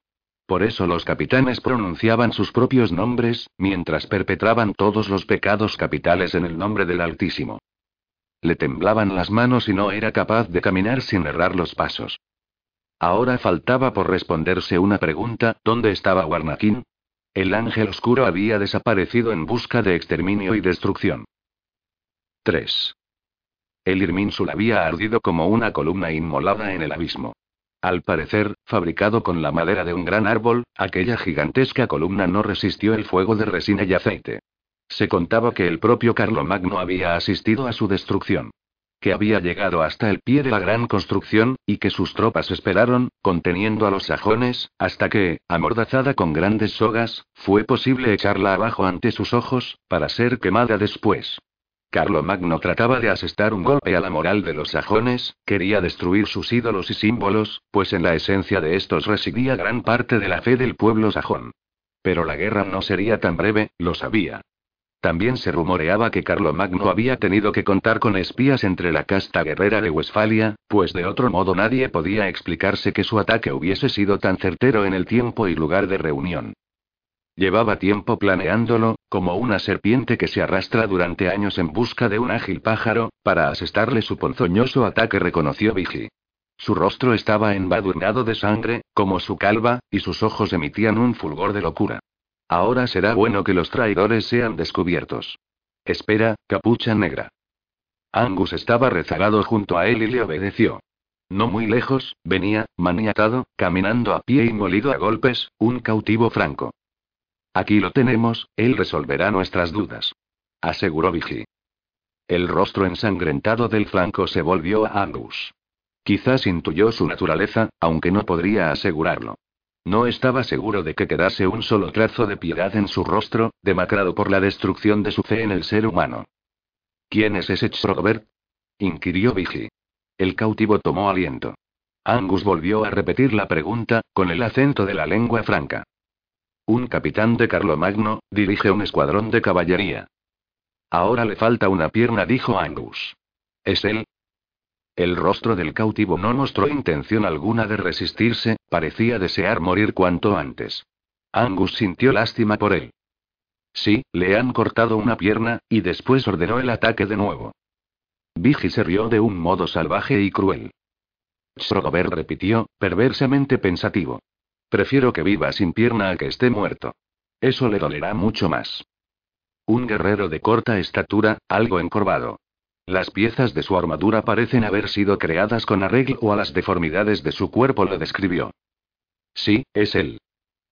Por eso los capitanes pronunciaban sus propios nombres, mientras perpetraban todos los pecados capitales en el nombre del Altísimo. Le temblaban las manos y no era capaz de caminar sin errar los pasos. Ahora faltaba por responderse una pregunta, ¿dónde estaba Warnakin? El ángel oscuro había desaparecido en busca de exterminio y destrucción. 3. El Irminsul había ardido como una columna inmolada en el abismo. Al parecer, fabricado con la madera de un gran árbol, aquella gigantesca columna no resistió el fuego de resina y aceite. Se contaba que el propio Carlomagno había asistido a su destrucción. Que había llegado hasta el pie de la gran construcción, y que sus tropas esperaron, conteniendo a los sajones, hasta que, amordazada con grandes sogas, fue posible echarla abajo ante sus ojos, para ser quemada después. Carlomagno trataba de asestar un golpe a la moral de los sajones, quería destruir sus ídolos y símbolos, pues en la esencia de estos residía gran parte de la fe del pueblo sajón. Pero la guerra no sería tan breve, lo sabía. También se rumoreaba que Carlomagno había tenido que contar con espías entre la casta guerrera de Westfalia, pues de otro modo nadie podía explicarse que su ataque hubiese sido tan certero en el tiempo y lugar de reunión. Llevaba tiempo planeándolo, como una serpiente que se arrastra durante años en busca de un ágil pájaro, para asestarle su ponzoñoso ataque, reconoció Vigi. Su rostro estaba embadurnado de sangre, como su calva, y sus ojos emitían un fulgor de locura. Ahora será bueno que los traidores sean descubiertos. Espera, capucha negra. Angus estaba rezagado junto a él y le obedeció. No muy lejos, venía, maniatado, caminando a pie y molido a golpes, un cautivo franco. Aquí lo tenemos, él resolverá nuestras dudas. Aseguró Vigi. El rostro ensangrentado del flanco se volvió a Angus. Quizás intuyó su naturaleza, aunque no podría asegurarlo. No estaba seguro de que quedase un solo trazo de piedad en su rostro, demacrado por la destrucción de su fe en el ser humano. ¿Quién es ese Chrobert? inquirió Vigi. El cautivo tomó aliento. Angus volvió a repetir la pregunta, con el acento de la lengua franca. Un capitán de Carlomagno, dirige un escuadrón de caballería. Ahora le falta una pierna, dijo Angus. ¿Es él? El rostro del cautivo no mostró intención alguna de resistirse, parecía desear morir cuanto antes. Angus sintió lástima por él. Sí, le han cortado una pierna, y después ordenó el ataque de nuevo. Vigi se rió de un modo salvaje y cruel. Strogover repitió, perversamente pensativo. Prefiero que viva sin pierna a que esté muerto. Eso le dolerá mucho más. Un guerrero de corta estatura, algo encorvado. Las piezas de su armadura parecen haber sido creadas con arreglo a las deformidades de su cuerpo, lo describió. Sí, es él.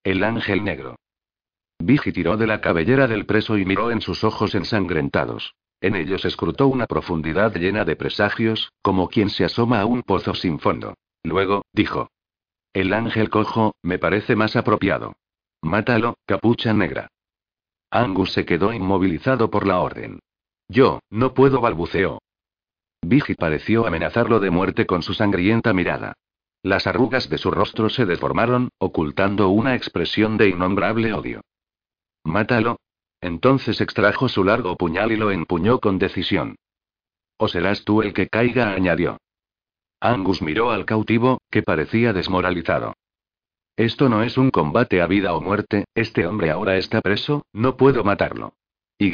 El ángel negro. Vigi tiró de la cabellera del preso y miró en sus ojos ensangrentados. En ellos escrutó una profundidad llena de presagios, como quien se asoma a un pozo sin fondo. Luego, dijo. El ángel cojo, me parece más apropiado. Mátalo, capucha negra. Angus se quedó inmovilizado por la orden. Yo, no puedo, balbuceó. Vigi pareció amenazarlo de muerte con su sangrienta mirada. Las arrugas de su rostro se deformaron, ocultando una expresión de innombrable odio. Mátalo. Entonces extrajo su largo puñal y lo empuñó con decisión. O serás tú el que caiga, añadió. Angus miró al cautivo, que parecía desmoralizado. Esto no es un combate a vida o muerte, este hombre ahora está preso, no puedo matarlo. Y.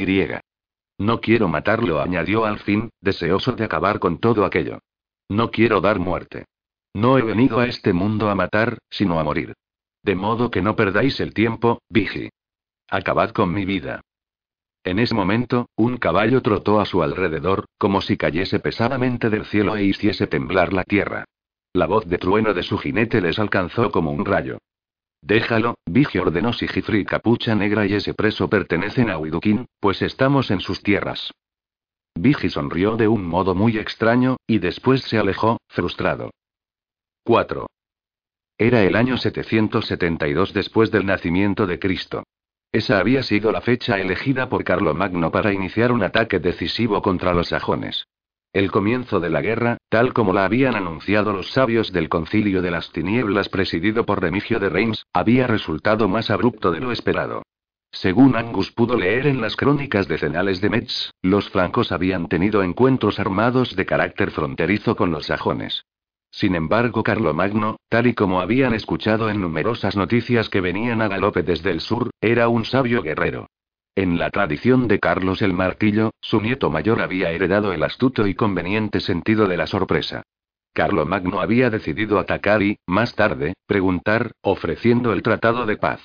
No quiero matarlo, añadió al fin, deseoso de acabar con todo aquello. No quiero dar muerte. No he venido a este mundo a matar, sino a morir. De modo que no perdáis el tiempo, Vigi. Acabad con mi vida. En ese momento, un caballo trotó a su alrededor, como si cayese pesadamente del cielo e hiciese temblar la tierra. La voz de trueno de su jinete les alcanzó como un rayo. Déjalo, Vigi ordenó Sigifri Capucha Negra y ese preso pertenecen a Widukin, pues estamos en sus tierras. Vigi sonrió de un modo muy extraño, y después se alejó, frustrado. 4. Era el año 772 después del nacimiento de Cristo. Esa había sido la fecha elegida por Carlomagno para iniciar un ataque decisivo contra los sajones. El comienzo de la guerra, tal como la habían anunciado los sabios del Concilio de las Tinieblas presidido por Remigio de Reims, había resultado más abrupto de lo esperado. Según Angus pudo leer en las crónicas decenales de Metz, los francos habían tenido encuentros armados de carácter fronterizo con los sajones. Sin embargo, Carlomagno, tal y como habían escuchado en numerosas noticias que venían a galope desde el sur, era un sabio guerrero. En la tradición de Carlos el Martillo, su nieto mayor había heredado el astuto y conveniente sentido de la sorpresa. Carlomagno había decidido atacar y, más tarde, preguntar, ofreciendo el tratado de paz.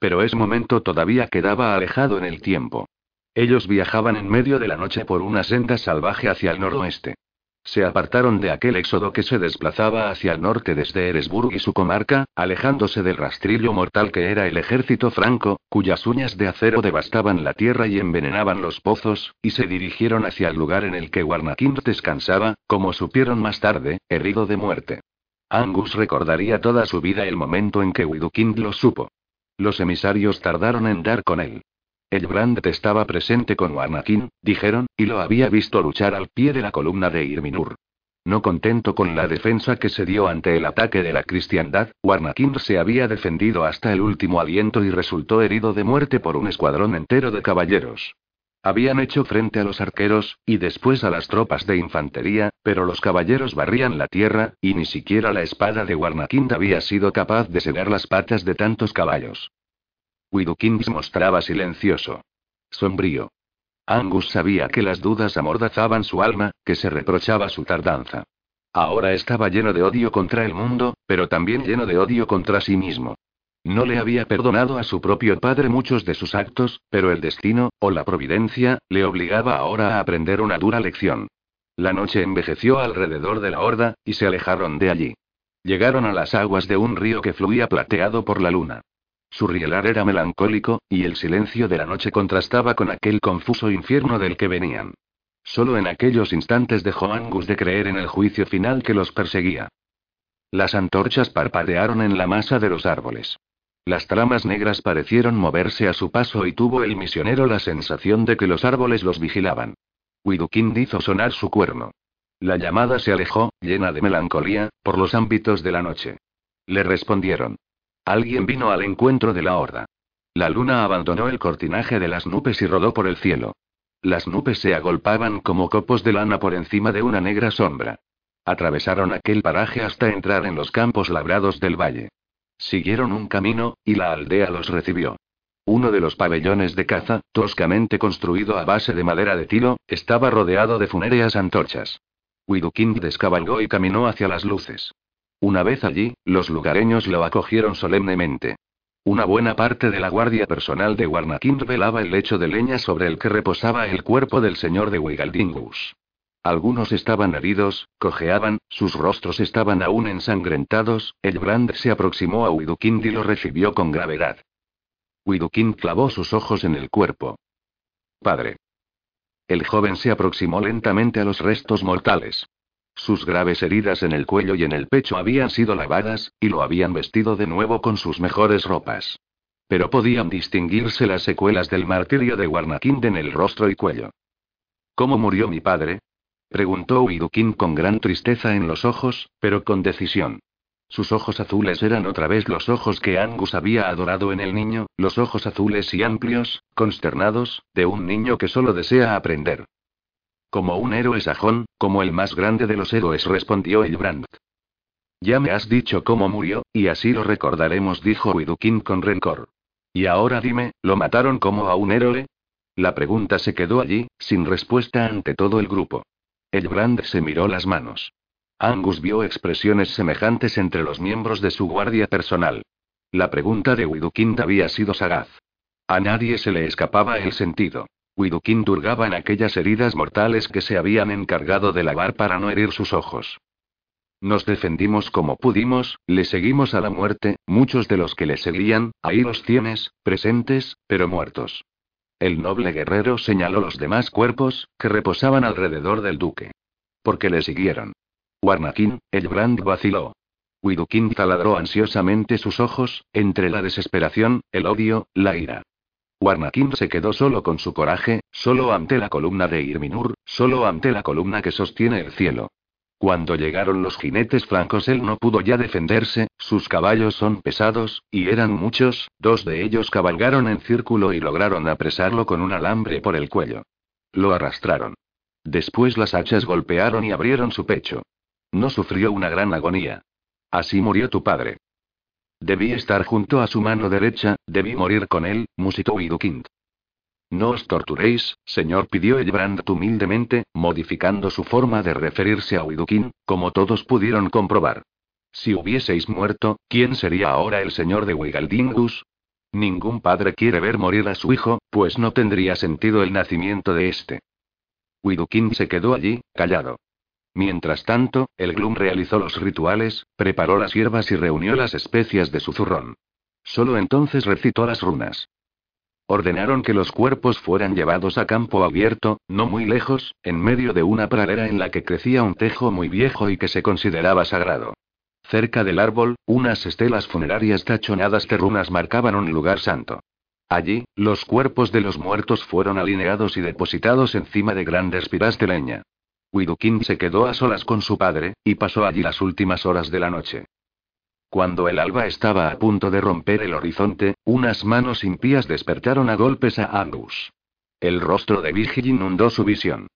Pero ese momento todavía quedaba alejado en el tiempo. Ellos viajaban en medio de la noche por una senda salvaje hacia el noroeste. Se apartaron de aquel éxodo que se desplazaba hacia el norte desde Eresburg y su comarca, alejándose del rastrillo mortal que era el ejército franco, cuyas uñas de acero devastaban la tierra y envenenaban los pozos, y se dirigieron hacia el lugar en el que Warnakind descansaba, como supieron más tarde, herido de muerte. Angus recordaría toda su vida el momento en que Widukind lo supo. Los emisarios tardaron en dar con él. El Brand estaba presente con Warnakin, dijeron, y lo había visto luchar al pie de la columna de Irminur. No contento con la defensa que se dio ante el ataque de la cristiandad, Warnakin se había defendido hasta el último aliento y resultó herido de muerte por un escuadrón entero de caballeros. Habían hecho frente a los arqueros, y después a las tropas de infantería, pero los caballeros barrían la tierra, y ni siquiera la espada de Warnakin había sido capaz de sedar las patas de tantos caballos. Widukind mostraba silencioso. Sombrío. Angus sabía que las dudas amordazaban su alma, que se reprochaba su tardanza. Ahora estaba lleno de odio contra el mundo, pero también lleno de odio contra sí mismo. No le había perdonado a su propio padre muchos de sus actos, pero el destino, o la providencia, le obligaba ahora a aprender una dura lección. La noche envejeció alrededor de la horda, y se alejaron de allí. Llegaron a las aguas de un río que fluía plateado por la luna. Su rielar era melancólico, y el silencio de la noche contrastaba con aquel confuso infierno del que venían. Solo en aquellos instantes dejó Angus de creer en el juicio final que los perseguía. Las antorchas parpadearon en la masa de los árboles. Las tramas negras parecieron moverse a su paso y tuvo el misionero la sensación de que los árboles los vigilaban. Widukind hizo sonar su cuerno. La llamada se alejó, llena de melancolía, por los ámbitos de la noche. Le respondieron. Alguien vino al encuentro de la horda. La luna abandonó el cortinaje de las nubes y rodó por el cielo. Las nubes se agolpaban como copos de lana por encima de una negra sombra. Atravesaron aquel paraje hasta entrar en los campos labrados del valle. Siguieron un camino, y la aldea los recibió. Uno de los pabellones de caza, toscamente construido a base de madera de tilo, estaba rodeado de funéreas antorchas. Widukind descabalgó y caminó hacia las luces. Una vez allí, los lugareños lo acogieron solemnemente. Una buena parte de la guardia personal de Warnakind velaba el lecho de leña sobre el que reposaba el cuerpo del señor de Wigaldingus. Algunos estaban heridos, cojeaban, sus rostros estaban aún ensangrentados, el Brand se aproximó a Widukind y lo recibió con gravedad. Widukind clavó sus ojos en el cuerpo. Padre. El joven se aproximó lentamente a los restos mortales. Sus graves heridas en el cuello y en el pecho habían sido lavadas, y lo habían vestido de nuevo con sus mejores ropas. Pero podían distinguirse las secuelas del martirio de Warnakind en el rostro y cuello. ¿Cómo murió mi padre? preguntó Widukin con gran tristeza en los ojos, pero con decisión. Sus ojos azules eran otra vez los ojos que Angus había adorado en el niño, los ojos azules y amplios, consternados, de un niño que solo desea aprender. Como un héroe sajón, como el más grande de los héroes, respondió Elbrand. Ya me has dicho cómo murió, y así lo recordaremos, dijo Widukin con rencor. Y ahora dime, ¿lo mataron como a un héroe? La pregunta se quedó allí, sin respuesta ante todo el grupo. Elbrand se miró las manos. Angus vio expresiones semejantes entre los miembros de su guardia personal. La pregunta de Widukind había sido sagaz. A nadie se le escapaba el sentido. Widukin durgaba en aquellas heridas mortales que se habían encargado de lavar para no herir sus ojos. Nos defendimos como pudimos, le seguimos a la muerte, muchos de los que le seguían, ahí los tienes, presentes, pero muertos. El noble guerrero señaló los demás cuerpos, que reposaban alrededor del duque. Porque le siguieron. Warnakin, el brand vaciló. Widukin taladró ansiosamente sus ojos, entre la desesperación, el odio, la ira. Warnakin se quedó solo con su coraje, solo ante la columna de Irminur, solo ante la columna que sostiene el cielo. Cuando llegaron los jinetes francos él no pudo ya defenderse, sus caballos son pesados, y eran muchos, dos de ellos cabalgaron en círculo y lograron apresarlo con un alambre por el cuello. Lo arrastraron. Después las hachas golpearon y abrieron su pecho. No sufrió una gran agonía. Así murió tu padre. Debí estar junto a su mano derecha, debí morir con él, musitó Widukind. No os torturéis, señor, pidió Elbrand humildemente, modificando su forma de referirse a Widukind, como todos pudieron comprobar. Si hubieseis muerto, ¿quién sería ahora el señor de Wigaldingus? Ningún padre quiere ver morir a su hijo, pues no tendría sentido el nacimiento de este. Widukind se quedó allí, callado. Mientras tanto, el Gloom realizó los rituales, preparó las hierbas y reunió las especias de su zurrón. Solo entonces recitó las runas. Ordenaron que los cuerpos fueran llevados a campo abierto, no muy lejos, en medio de una pradera en la que crecía un tejo muy viejo y que se consideraba sagrado. Cerca del árbol, unas estelas funerarias tachonadas de runas marcaban un lugar santo. Allí, los cuerpos de los muertos fueron alineados y depositados encima de grandes piras de leña. Widukin se quedó a solas con su padre, y pasó allí las últimas horas de la noche. Cuando el alba estaba a punto de romper el horizonte, unas manos impías despertaron a golpes a Angus. El rostro de Vigil inundó su visión.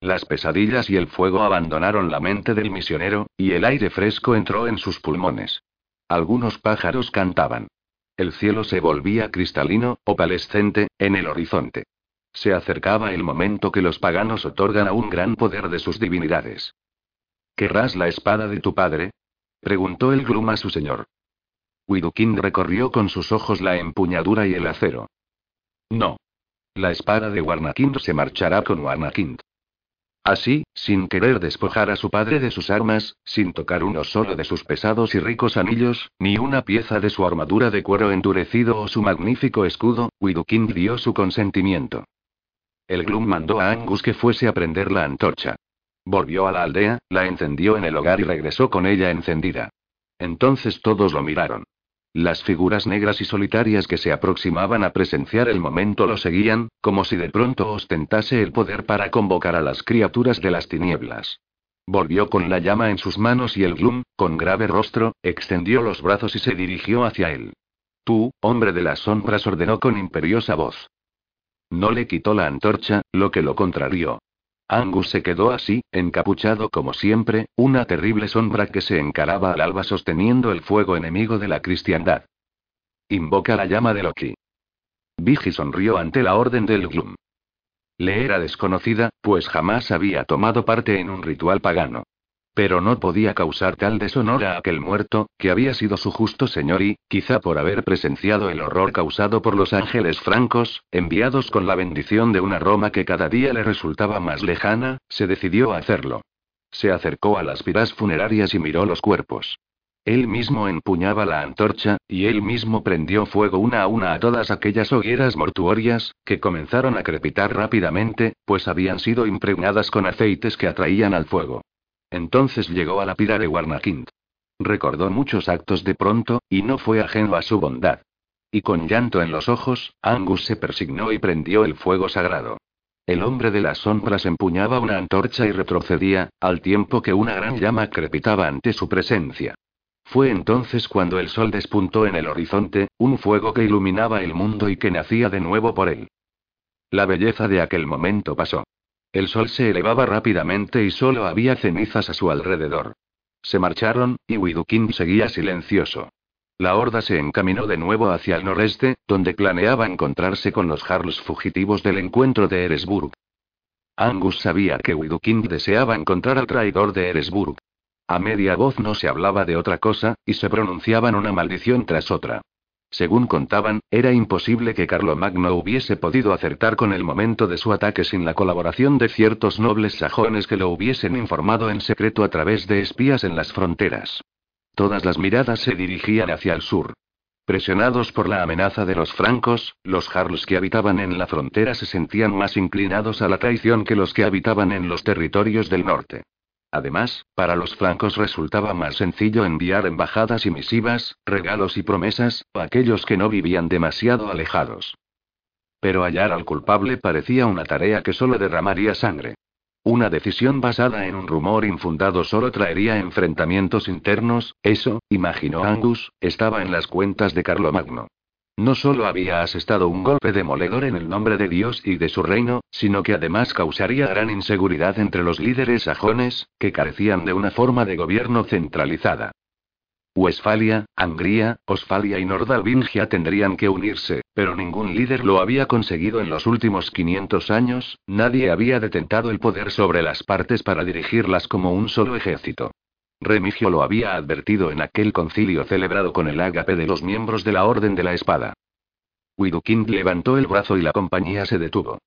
Las pesadillas y el fuego abandonaron la mente del misionero, y el aire fresco entró en sus pulmones. Algunos pájaros cantaban. El cielo se volvía cristalino, opalescente, en el horizonte. Se acercaba el momento que los paganos otorgan a un gran poder de sus divinidades. ¿Querrás la espada de tu padre? Preguntó el Glum a su señor. Widukind recorrió con sus ojos la empuñadura y el acero. No. La espada de Warnakind se marchará con Warnakind. Así, sin querer despojar a su padre de sus armas, sin tocar uno solo de sus pesados y ricos anillos, ni una pieza de su armadura de cuero endurecido o su magnífico escudo, Widukind dio su consentimiento. El Glum mandó a Angus que fuese a prender la antorcha. Volvió a la aldea, la encendió en el hogar y regresó con ella encendida. Entonces todos lo miraron. Las figuras negras y solitarias que se aproximaban a presenciar el momento lo seguían, como si de pronto ostentase el poder para convocar a las criaturas de las tinieblas. Volvió con la llama en sus manos y el Gloom, con grave rostro, extendió los brazos y se dirigió hacia él. Tú, hombre de las sombras, ordenó con imperiosa voz. No le quitó la antorcha, lo que lo contrarió. Angus se quedó así, encapuchado como siempre, una terrible sombra que se encaraba al alba sosteniendo el fuego enemigo de la cristiandad. Invoca la llama de Loki. Vigi sonrió ante la orden del Gloom. Le era desconocida, pues jamás había tomado parte en un ritual pagano. Pero no podía causar tal deshonor a aquel muerto, que había sido su justo señor y, quizá por haber presenciado el horror causado por los ángeles francos, enviados con la bendición de una Roma que cada día le resultaba más lejana, se decidió a hacerlo. Se acercó a las piras funerarias y miró los cuerpos. Él mismo empuñaba la antorcha, y él mismo prendió fuego una a una a todas aquellas hogueras mortuorias, que comenzaron a crepitar rápidamente, pues habían sido impregnadas con aceites que atraían al fuego. Entonces llegó a la pira de Warnakind. Recordó muchos actos de pronto, y no fue ajeno a su bondad. Y con llanto en los ojos, Angus se persignó y prendió el fuego sagrado. El hombre de las sombras empuñaba una antorcha y retrocedía, al tiempo que una gran llama crepitaba ante su presencia. Fue entonces cuando el sol despuntó en el horizonte, un fuego que iluminaba el mundo y que nacía de nuevo por él. La belleza de aquel momento pasó. El sol se elevaba rápidamente y solo había cenizas a su alrededor. Se marcharon, y Widukin seguía silencioso. La horda se encaminó de nuevo hacia el noreste, donde planeaba encontrarse con los Harls fugitivos del encuentro de Eresburg. Angus sabía que Widukin deseaba encontrar al traidor de Eresburg. A media voz no se hablaba de otra cosa, y se pronunciaban una maldición tras otra. Según contaban, era imposible que Carlomagno hubiese podido acertar con el momento de su ataque sin la colaboración de ciertos nobles sajones que lo hubiesen informado en secreto a través de espías en las fronteras. Todas las miradas se dirigían hacia el sur. Presionados por la amenaza de los francos, los jarls que habitaban en la frontera se sentían más inclinados a la traición que los que habitaban en los territorios del norte. Además, para los francos resultaba más sencillo enviar embajadas y misivas, regalos y promesas, a aquellos que no vivían demasiado alejados. Pero hallar al culpable parecía una tarea que solo derramaría sangre. Una decisión basada en un rumor infundado solo traería enfrentamientos internos, eso, imaginó Angus, estaba en las cuentas de Carlomagno. No solo había asestado un golpe demoledor en el nombre de Dios y de su reino, sino que además causaría gran inseguridad entre los líderes sajones, que carecían de una forma de gobierno centralizada. Westfalia, Angría, Osfalia y Nordalvingia tendrían que unirse, pero ningún líder lo había conseguido en los últimos 500 años, nadie había detentado el poder sobre las partes para dirigirlas como un solo ejército. Remigio lo había advertido en aquel concilio celebrado con el ágape de los miembros de la Orden de la Espada. Widukind levantó el brazo y la compañía se detuvo.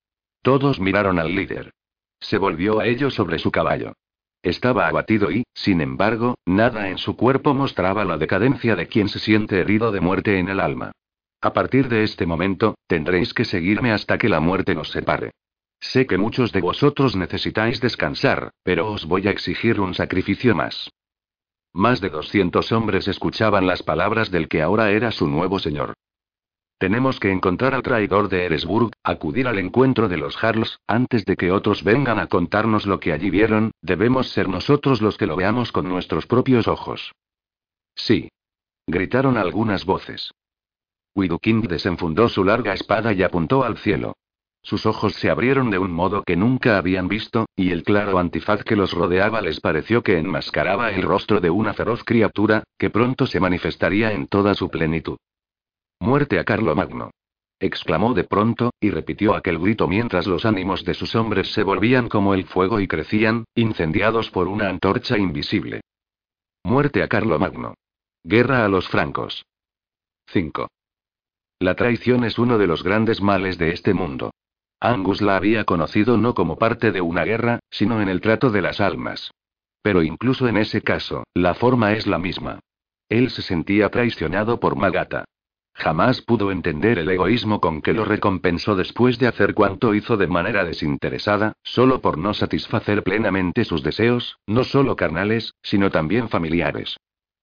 Todos miraron al líder. Se volvió a ellos sobre su caballo. Estaba abatido y, sin embargo, nada en su cuerpo mostraba la decadencia de quien se siente herido de muerte en el alma. A partir de este momento, tendréis que seguirme hasta que la muerte nos separe. Sé que muchos de vosotros necesitáis descansar, pero os voy a exigir un sacrificio más. Más de 200 hombres escuchaban las palabras del que ahora era su nuevo señor. Tenemos que encontrar al traidor de Eresburg, acudir al encuentro de los Harlos, antes de que otros vengan a contarnos lo que allí vieron, debemos ser nosotros los que lo veamos con nuestros propios ojos. Sí. Gritaron algunas voces. Widukind desenfundó su larga espada y apuntó al cielo. Sus ojos se abrieron de un modo que nunca habían visto, y el claro antifaz que los rodeaba les pareció que enmascaraba el rostro de una feroz criatura, que pronto se manifestaría en toda su plenitud. Muerte a Carlomagno. exclamó de pronto, y repitió aquel grito mientras los ánimos de sus hombres se volvían como el fuego y crecían, incendiados por una antorcha invisible. Muerte a Carlomagno. Guerra a los francos. 5. La traición es uno de los grandes males de este mundo. Angus la había conocido no como parte de una guerra, sino en el trato de las almas. Pero incluso en ese caso, la forma es la misma. Él se sentía traicionado por Magata. Jamás pudo entender el egoísmo con que lo recompensó después de hacer cuanto hizo de manera desinteresada, solo por no satisfacer plenamente sus deseos, no solo carnales, sino también familiares.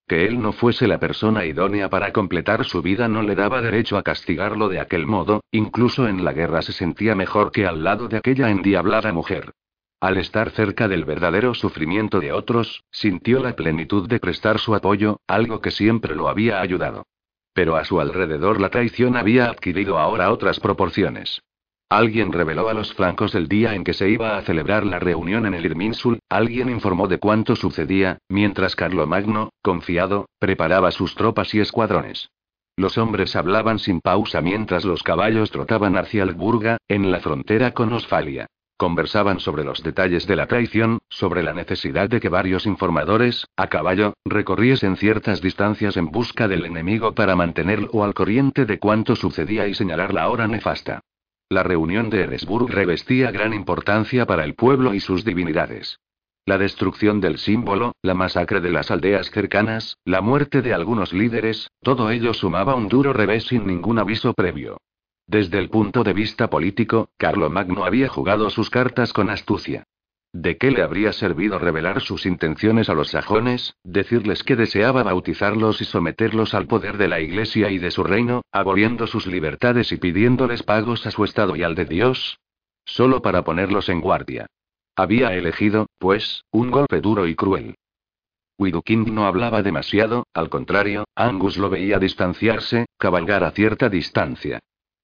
Que él no fuese la persona idónea para completar su vida no le daba derecho a castigarlo de aquel modo, incluso en la guerra se sentía mejor que al lado de aquella endiablada mujer. Al estar cerca del verdadero sufrimiento de otros, sintió la plenitud de prestar su apoyo, algo que siempre lo había ayudado. Pero a su alrededor la traición había adquirido ahora otras proporciones. Alguien reveló a los flancos el día en que se iba a celebrar la reunión en el Irminsul, alguien informó de cuánto sucedía, mientras Carlomagno, confiado, preparaba sus tropas y escuadrones. Los hombres hablaban sin pausa mientras los caballos trotaban hacia el Burga, en la frontera con Osfalia. Conversaban sobre los detalles de la traición, sobre la necesidad de que varios informadores, a caballo, recorriesen ciertas distancias en busca del enemigo para mantenerlo al corriente de cuánto sucedía y señalar la hora nefasta. La reunión de Eresburg revestía gran importancia para el pueblo y sus divinidades. La destrucción del símbolo, la masacre de las aldeas cercanas, la muerte de algunos líderes, todo ello sumaba un duro revés sin ningún aviso previo. Desde el punto de vista político, Carlomagno había jugado sus cartas con astucia. ¿De qué le habría servido revelar sus intenciones a los sajones, decirles que deseaba bautizarlos y someterlos al poder de la Iglesia y de su reino, aboliendo sus libertades y pidiéndoles pagos a su Estado y al de Dios? Solo para ponerlos en guardia. Había elegido, pues, un golpe duro y cruel. Widukind no hablaba demasiado, al contrario, Angus lo veía distanciarse, cabalgar a cierta distancia.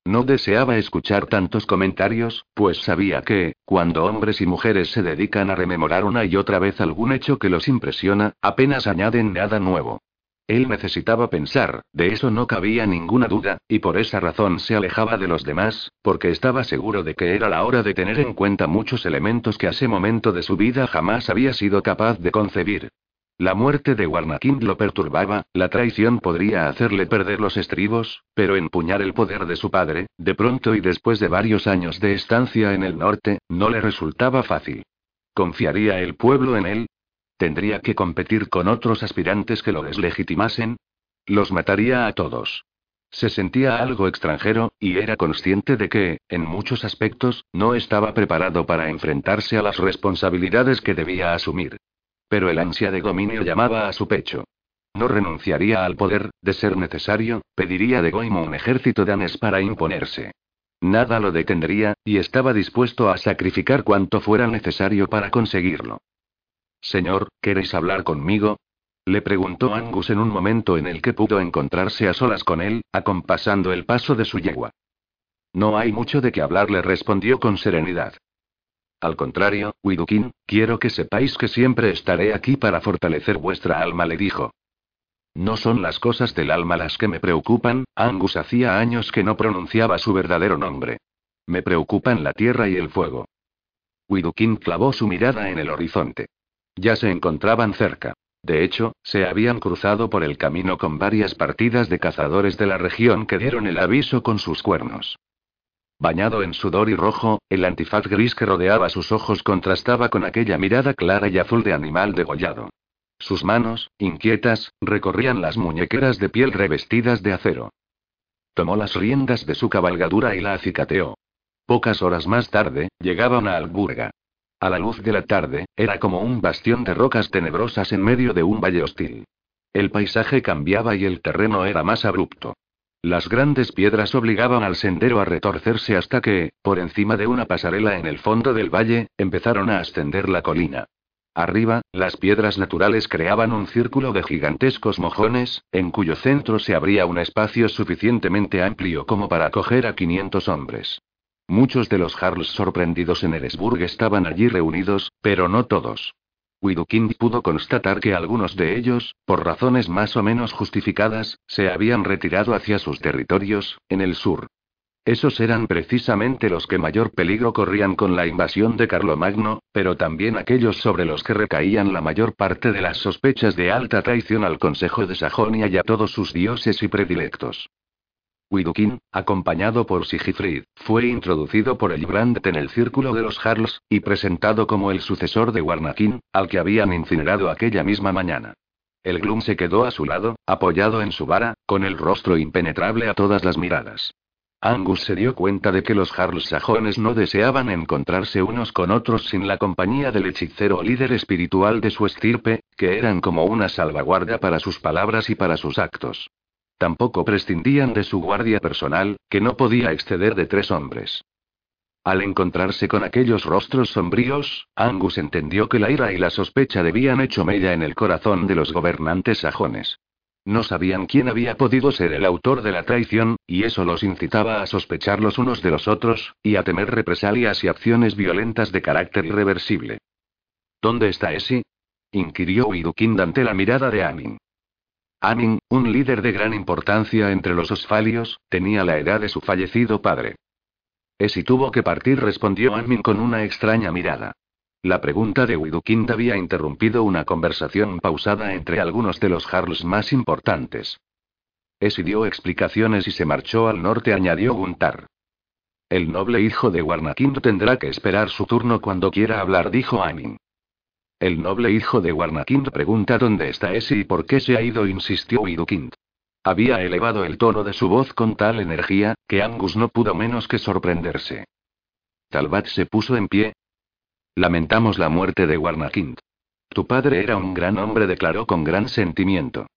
No deseaba escuchar tantos comentarios, pues sabía que, cuando hombres y mujeres se dedican a rememorar una y otra vez algún hecho que los impresiona, apenas añaden nada nuevo. Él necesitaba pensar, de eso no cabía ninguna duda, y por esa razón se alejaba de los demás, porque estaba seguro de que era la hora de tener en cuenta muchos elementos que a ese momento de su vida jamás había sido capaz de concebir. La muerte de Warnakind lo perturbaba, la traición podría hacerle perder los estribos, pero empuñar el poder de su padre, de pronto y después de varios años de estancia en el norte, no le resultaba fácil. ¿Confiaría el pueblo en él? ¿Tendría que competir con otros aspirantes que lo deslegitimasen? Los mataría a todos. Se sentía algo extranjero, y era consciente de que, en muchos aspectos, no estaba preparado para enfrentarse a las responsabilidades que debía asumir. Pero el ansia de dominio llamaba a su pecho. No renunciaría al poder, de ser necesario, pediría de Goimo un ejército de Anes para imponerse. Nada lo detendría, y estaba dispuesto a sacrificar cuanto fuera necesario para conseguirlo. Señor, ¿queréis hablar conmigo? Le preguntó Angus en un momento en el que pudo encontrarse a solas con él, acompasando el paso de su yegua. No hay mucho de qué hablar, le respondió con serenidad. Al contrario, Widukin, quiero que sepáis que siempre estaré aquí para fortalecer vuestra alma, le dijo. No son las cosas del alma las que me preocupan, Angus hacía años que no pronunciaba su verdadero nombre. Me preocupan la tierra y el fuego. Widukin clavó su mirada en el horizonte. Ya se encontraban cerca. De hecho, se habían cruzado por el camino con varias partidas de cazadores de la región que dieron el aviso con sus cuernos. Bañado en sudor y rojo, el antifaz gris que rodeaba sus ojos contrastaba con aquella mirada clara y azul de animal degollado. Sus manos, inquietas, recorrían las muñequeras de piel revestidas de acero. Tomó las riendas de su cabalgadura y la acicateó. Pocas horas más tarde, llegaban a Alburga. A la luz de la tarde, era como un bastión de rocas tenebrosas en medio de un valle hostil. El paisaje cambiaba y el terreno era más abrupto. Las grandes piedras obligaban al sendero a retorcerse hasta que, por encima de una pasarela en el fondo del valle, empezaron a ascender la colina. Arriba, las piedras naturales creaban un círculo de gigantescos mojones, en cuyo centro se abría un espacio suficientemente amplio como para acoger a 500 hombres. Muchos de los Jarls sorprendidos en Eresburg estaban allí reunidos, pero no todos. Widukind pudo constatar que algunos de ellos, por razones más o menos justificadas, se habían retirado hacia sus territorios, en el sur. Esos eran precisamente los que mayor peligro corrían con la invasión de Carlomagno, pero también aquellos sobre los que recaían la mayor parte de las sospechas de alta traición al Consejo de Sajonia y a todos sus dioses y predilectos. Widukin, acompañado por Sigifrid, fue introducido por el Brandt en el círculo de los Jarls, y presentado como el sucesor de Warnakin, al que habían incinerado aquella misma mañana. El Gloom se quedó a su lado, apoyado en su vara, con el rostro impenetrable a todas las miradas. Angus se dio cuenta de que los Jarls sajones no deseaban encontrarse unos con otros sin la compañía del hechicero líder espiritual de su estirpe, que eran como una salvaguardia para sus palabras y para sus actos. Tampoco prescindían de su guardia personal, que no podía exceder de tres hombres. Al encontrarse con aquellos rostros sombríos, Angus entendió que la ira y la sospecha debían hecho mella en el corazón de los gobernantes sajones. No sabían quién había podido ser el autor de la traición, y eso los incitaba a sospechar los unos de los otros, y a temer represalias y acciones violentas de carácter irreversible. ¿Dónde está Esi? inquirió Widukind ante la mirada de Amin. Amin, un líder de gran importancia entre los osfalios, tenía la edad de su fallecido padre. Esi tuvo que partir, respondió Amin con una extraña mirada. La pregunta de Widukind había interrumpido una conversación pausada entre algunos de los Jarls más importantes. Esi dio explicaciones y se marchó al norte, añadió Guntar. El noble hijo de Warnakind tendrá que esperar su turno cuando quiera hablar, dijo Amin. El noble hijo de Warnakind pregunta dónde está ese y por qué se ha ido, insistió Widukind. Había elevado el tono de su voz con tal energía, que Angus no pudo menos que sorprenderse. Talbat se puso en pie. Lamentamos la muerte de Warnakind. Tu padre era un gran hombre, declaró con gran sentimiento.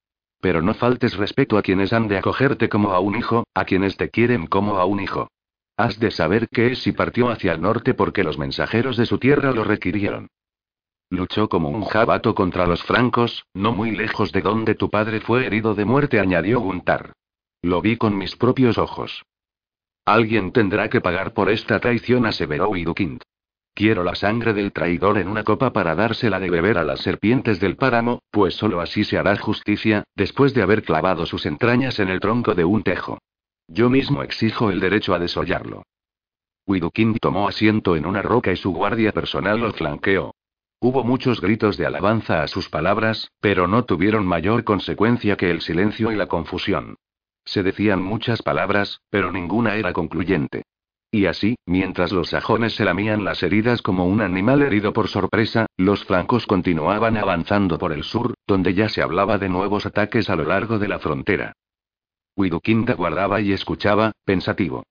Pero no faltes respeto a quienes han de acogerte como a un hijo, a quienes te quieren como a un hijo. Has de saber que es y partió hacia el norte porque los mensajeros de su tierra lo requirieron. Luchó como un jabato contra los francos, no muy lejos de donde tu padre fue herido de muerte, añadió Guntar. Lo vi con mis propios ojos. Alguien tendrá que pagar por esta traición, aseveró Widukind. Quiero la sangre del traidor en una copa para dársela de beber a las serpientes del páramo, pues solo así se hará justicia, después de haber clavado sus entrañas en el tronco de un tejo. Yo mismo exijo el derecho a desollarlo. Widukind tomó asiento en una roca y su guardia personal lo flanqueó. Hubo muchos gritos de alabanza a sus palabras, pero no tuvieron mayor consecuencia que el silencio y la confusión. Se decían muchas palabras, pero ninguna era concluyente. Y así, mientras los sajones se lamían las heridas como un animal herido por sorpresa, los flancos continuaban avanzando por el sur, donde ya se hablaba de nuevos ataques a lo largo de la frontera. Widukind guardaba y escuchaba, pensativo.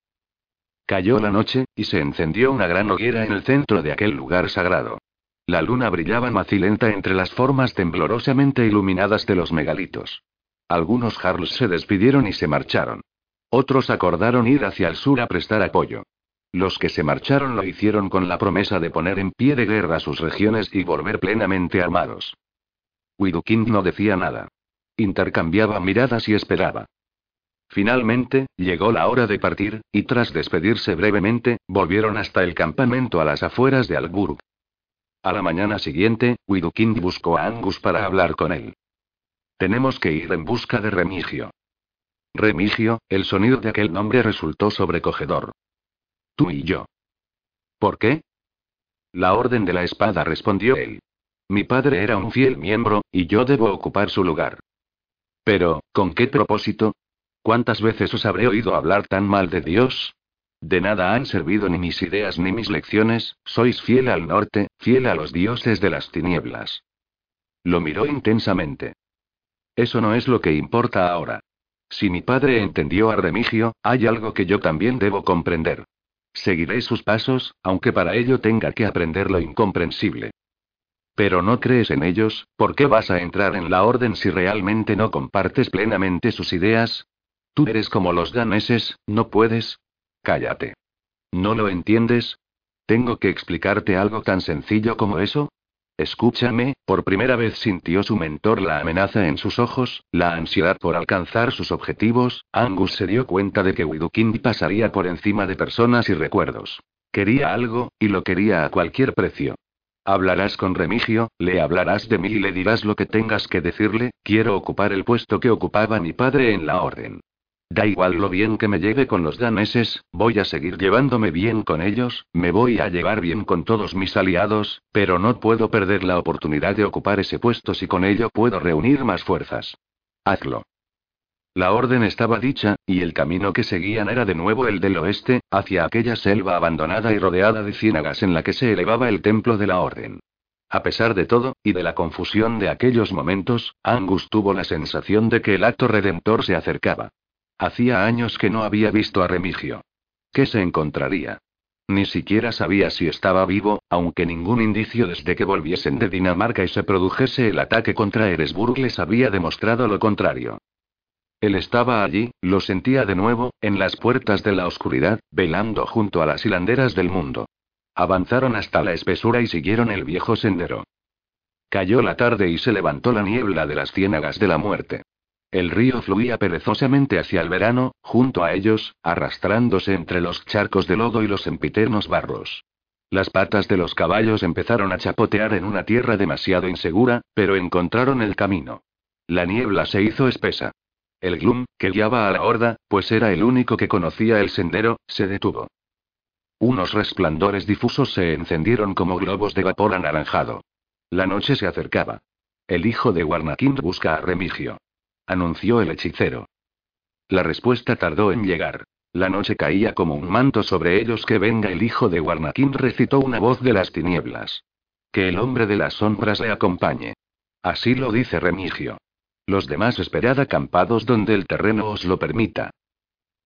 Cayó la noche, y se encendió una gran hoguera en el centro de aquel lugar sagrado. La luna brillaba macilenta entre las formas temblorosamente iluminadas de los megalitos. Algunos jarls se despidieron y se marcharon. Otros acordaron ir hacia el sur a prestar apoyo. Los que se marcharon lo hicieron con la promesa de poner en pie de guerra sus regiones y volver plenamente armados. Widukind no decía nada. Intercambiaba miradas y esperaba. Finalmente, llegó la hora de partir, y tras despedirse brevemente, volvieron hasta el campamento a las afueras de Alburg. A la mañana siguiente, Widukind buscó a Angus para hablar con él. Tenemos que ir en busca de Remigio. Remigio, el sonido de aquel nombre resultó sobrecogedor. Tú y yo. ¿Por qué? La orden de la espada, respondió él. Mi padre era un fiel miembro, y yo debo ocupar su lugar. Pero, ¿con qué propósito? ¿Cuántas veces os habré oído hablar tan mal de Dios? De nada han servido ni mis ideas ni mis lecciones, sois fiel al norte, fiel a los dioses de las tinieblas. Lo miró intensamente. Eso no es lo que importa ahora. Si mi padre entendió a Remigio, hay algo que yo también debo comprender. Seguiré sus pasos, aunque para ello tenga que aprender lo incomprensible. Pero no crees en ellos, ¿por qué vas a entrar en la orden si realmente no compartes plenamente sus ideas? Tú eres como los daneses, no puedes, Cállate. ¿No lo entiendes? ¿Tengo que explicarte algo tan sencillo como eso? Escúchame, por primera vez sintió su mentor la amenaza en sus ojos, la ansiedad por alcanzar sus objetivos, Angus se dio cuenta de que Widukind pasaría por encima de personas y recuerdos. Quería algo, y lo quería a cualquier precio. Hablarás con Remigio, le hablarás de mí y le dirás lo que tengas que decirle, quiero ocupar el puesto que ocupaba mi padre en la orden. Da igual lo bien que me lleve con los daneses, voy a seguir llevándome bien con ellos, me voy a llevar bien con todos mis aliados, pero no puedo perder la oportunidad de ocupar ese puesto si con ello puedo reunir más fuerzas. Hazlo. La orden estaba dicha, y el camino que seguían era de nuevo el del oeste, hacia aquella selva abandonada y rodeada de ciénagas en la que se elevaba el templo de la orden. A pesar de todo, y de la confusión de aquellos momentos, Angus tuvo la sensación de que el acto redentor se acercaba. Hacía años que no había visto a Remigio. ¿Qué se encontraría? Ni siquiera sabía si estaba vivo, aunque ningún indicio desde que volviesen de Dinamarca y se produjese el ataque contra Eresburg les había demostrado lo contrario. Él estaba allí, lo sentía de nuevo, en las puertas de la oscuridad, velando junto a las hilanderas del mundo. Avanzaron hasta la espesura y siguieron el viejo sendero. Cayó la tarde y se levantó la niebla de las ciénagas de la muerte. El río fluía perezosamente hacia el verano, junto a ellos, arrastrándose entre los charcos de lodo y los empiternos barros. Las patas de los caballos empezaron a chapotear en una tierra demasiado insegura, pero encontraron el camino. La niebla se hizo espesa. El Gloom, que guiaba a la horda, pues era el único que conocía el sendero, se detuvo. Unos resplandores difusos se encendieron como globos de vapor anaranjado. La noche se acercaba. El hijo de Warnakin busca a Remigio anunció el hechicero. La respuesta tardó en llegar. La noche caía como un manto sobre ellos que venga el hijo de Warnakin recitó una voz de las tinieblas. Que el hombre de las sombras le acompañe. Así lo dice Remigio. Los demás esperad acampados donde el terreno os lo permita.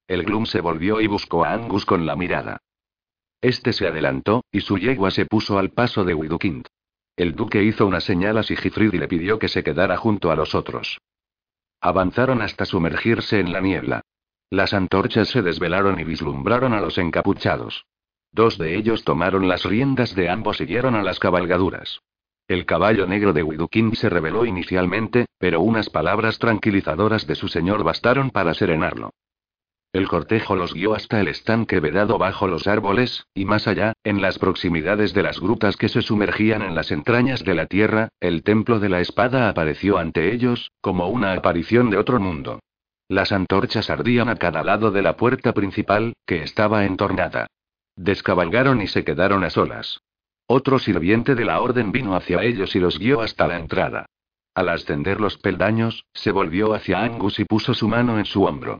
El Gloom se volvió y buscó a Angus con la mirada. Este se adelantó, y su yegua se puso al paso de Widukind. El duque hizo una señal a Sigifrid y le pidió que se quedara junto a los otros. Avanzaron hasta sumergirse en la niebla. Las antorchas se desvelaron y vislumbraron a los encapuchados. Dos de ellos tomaron las riendas de ambos y siguieron a las cabalgaduras. El caballo negro de Widukind se rebeló inicialmente, pero unas palabras tranquilizadoras de su señor bastaron para serenarlo. El cortejo los guió hasta el estanque vedado bajo los árboles, y más allá, en las proximidades de las grutas que se sumergían en las entrañas de la tierra, el templo de la espada apareció ante ellos, como una aparición de otro mundo. Las antorchas ardían a cada lado de la puerta principal, que estaba entornada. Descabalgaron y se quedaron a solas. Otro sirviente de la orden vino hacia ellos y los guió hasta la entrada. Al ascender los peldaños, se volvió hacia Angus y puso su mano en su hombro.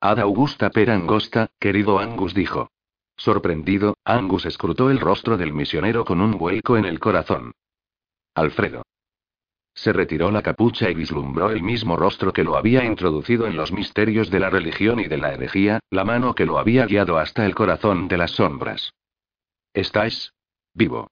Ada Augusta Perangosta, querido Angus dijo. Sorprendido, Angus escrutó el rostro del misionero con un vuelco en el corazón. Alfredo. Se retiró la capucha y vislumbró el mismo rostro que lo había introducido en los misterios de la religión y de la herejía, la mano que lo había guiado hasta el corazón de las sombras. ¿Estás? Vivo.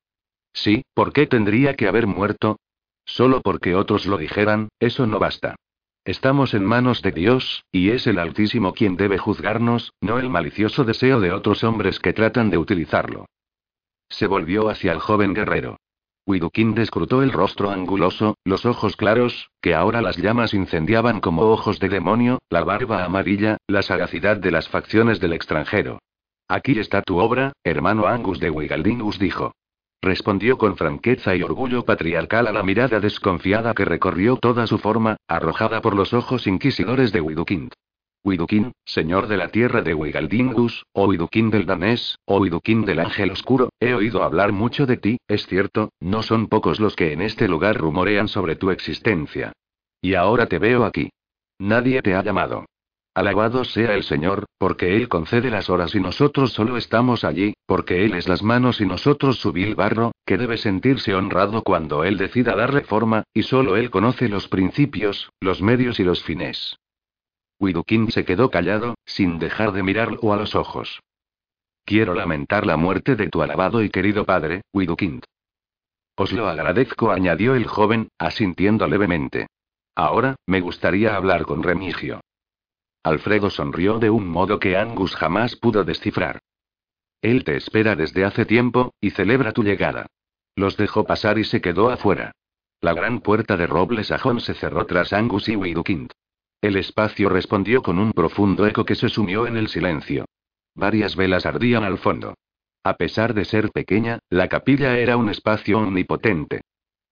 Sí, ¿por qué tendría que haber muerto? Solo porque otros lo dijeran, eso no basta. Estamos en manos de Dios, y es el Altísimo quien debe juzgarnos, no el malicioso deseo de otros hombres que tratan de utilizarlo. Se volvió hacia el joven guerrero. Widukind escrutó el rostro anguloso, los ojos claros, que ahora las llamas incendiaban como ojos de demonio, la barba amarilla, la sagacidad de las facciones del extranjero. Aquí está tu obra, hermano Angus de Wigaldingus dijo. Respondió con franqueza y orgullo patriarcal a la mirada desconfiada que recorrió toda su forma, arrojada por los ojos inquisidores de Widukind. Widukin, señor de la tierra de Wigaldingus, o Widukin del danés, o Widukin del ángel oscuro, he oído hablar mucho de ti, es cierto, no son pocos los que en este lugar rumorean sobre tu existencia. Y ahora te veo aquí. Nadie te ha llamado. Alabado sea el Señor, porque Él concede las horas y nosotros solo estamos allí, porque Él es las manos y nosotros su vil barro, que debe sentirse honrado cuando Él decida darle forma, y solo Él conoce los principios, los medios y los fines. Widukin se quedó callado, sin dejar de mirarlo a los ojos. Quiero lamentar la muerte de tu alabado y querido padre, Widukind. Os lo agradezco, añadió el joven, asintiendo levemente. Ahora, me gustaría hablar con Remigio. Alfredo sonrió de un modo que Angus jamás pudo descifrar. Él te espera desde hace tiempo, y celebra tu llegada. Los dejó pasar y se quedó afuera. La gran puerta de roble sajón se cerró tras Angus y Widukind. El espacio respondió con un profundo eco que se sumió en el silencio. Varias velas ardían al fondo. A pesar de ser pequeña, la capilla era un espacio omnipotente.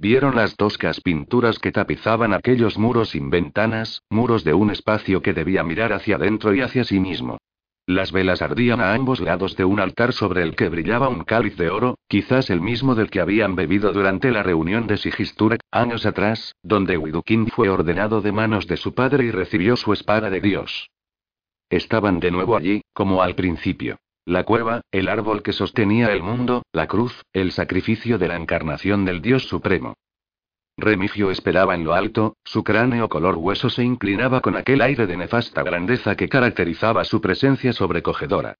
Vieron las toscas pinturas que tapizaban aquellos muros sin ventanas, muros de un espacio que debía mirar hacia adentro y hacia sí mismo. Las velas ardían a ambos lados de un altar sobre el que brillaba un cáliz de oro, quizás el mismo del que habían bebido durante la reunión de Sigisturek, años atrás, donde Widukin fue ordenado de manos de su padre y recibió su espada de Dios. Estaban de nuevo allí, como al principio. La cueva, el árbol que sostenía el mundo, la cruz, el sacrificio de la encarnación del Dios Supremo. Remigio esperaba en lo alto, su cráneo color hueso se inclinaba con aquel aire de nefasta grandeza que caracterizaba su presencia sobrecogedora.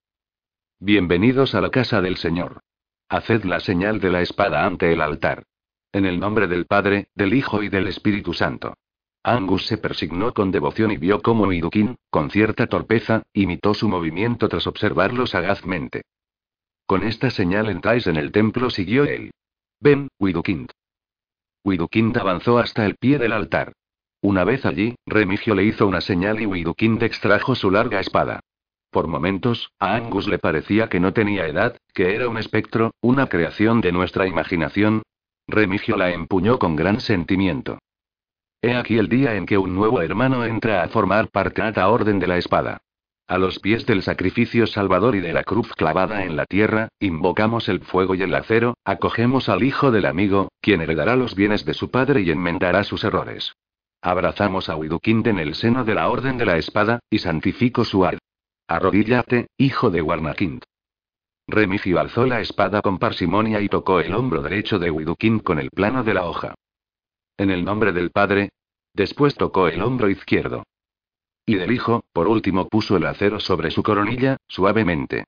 Bienvenidos a la casa del Señor. Haced la señal de la espada ante el altar. En el nombre del Padre, del Hijo y del Espíritu Santo. Angus se persignó con devoción y vio cómo Idukin, con cierta torpeza, imitó su movimiento tras observarlo sagazmente. Con esta señal entráis en el templo, siguió él. Ven, Widukind. Widukind avanzó hasta el pie del altar. Una vez allí, Remigio le hizo una señal y Widukind extrajo su larga espada. Por momentos, a Angus le parecía que no tenía edad, que era un espectro, una creación de nuestra imaginación. Remigio la empuñó con gran sentimiento. He aquí el día en que un nuevo hermano entra a formar parte de la orden de la espada. A los pies del sacrificio salvador y de la cruz clavada en la tierra, invocamos el fuego y el acero, acogemos al hijo del amigo, quien heredará los bienes de su padre y enmendará sus errores. Abrazamos a Widukind en el seno de la orden de la espada, y santifico su ad. Arrodíllate, hijo de Warnakind. Remigio alzó la espada con parsimonia y tocó el hombro derecho de Widukind con el plano de la hoja. En el nombre del Padre. Después tocó el hombro izquierdo. Y del Hijo, por último puso el acero sobre su coronilla, suavemente.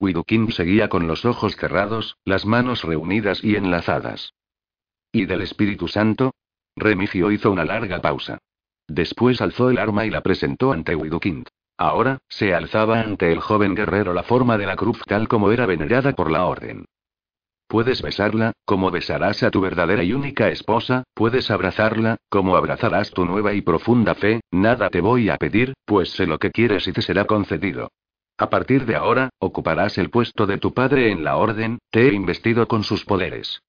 Widukin seguía con los ojos cerrados, las manos reunidas y enlazadas. ¿Y del Espíritu Santo? Remigio hizo una larga pausa. Después alzó el arma y la presentó ante Widukind. Ahora, se alzaba ante el joven guerrero la forma de la cruz tal como era venerada por la orden. Puedes besarla, como besarás a tu verdadera y única esposa, puedes abrazarla, como abrazarás tu nueva y profunda fe, nada te voy a pedir, pues sé lo que quieres y te será concedido. A partir de ahora, ocuparás el puesto de tu padre en la orden, te he investido con sus poderes.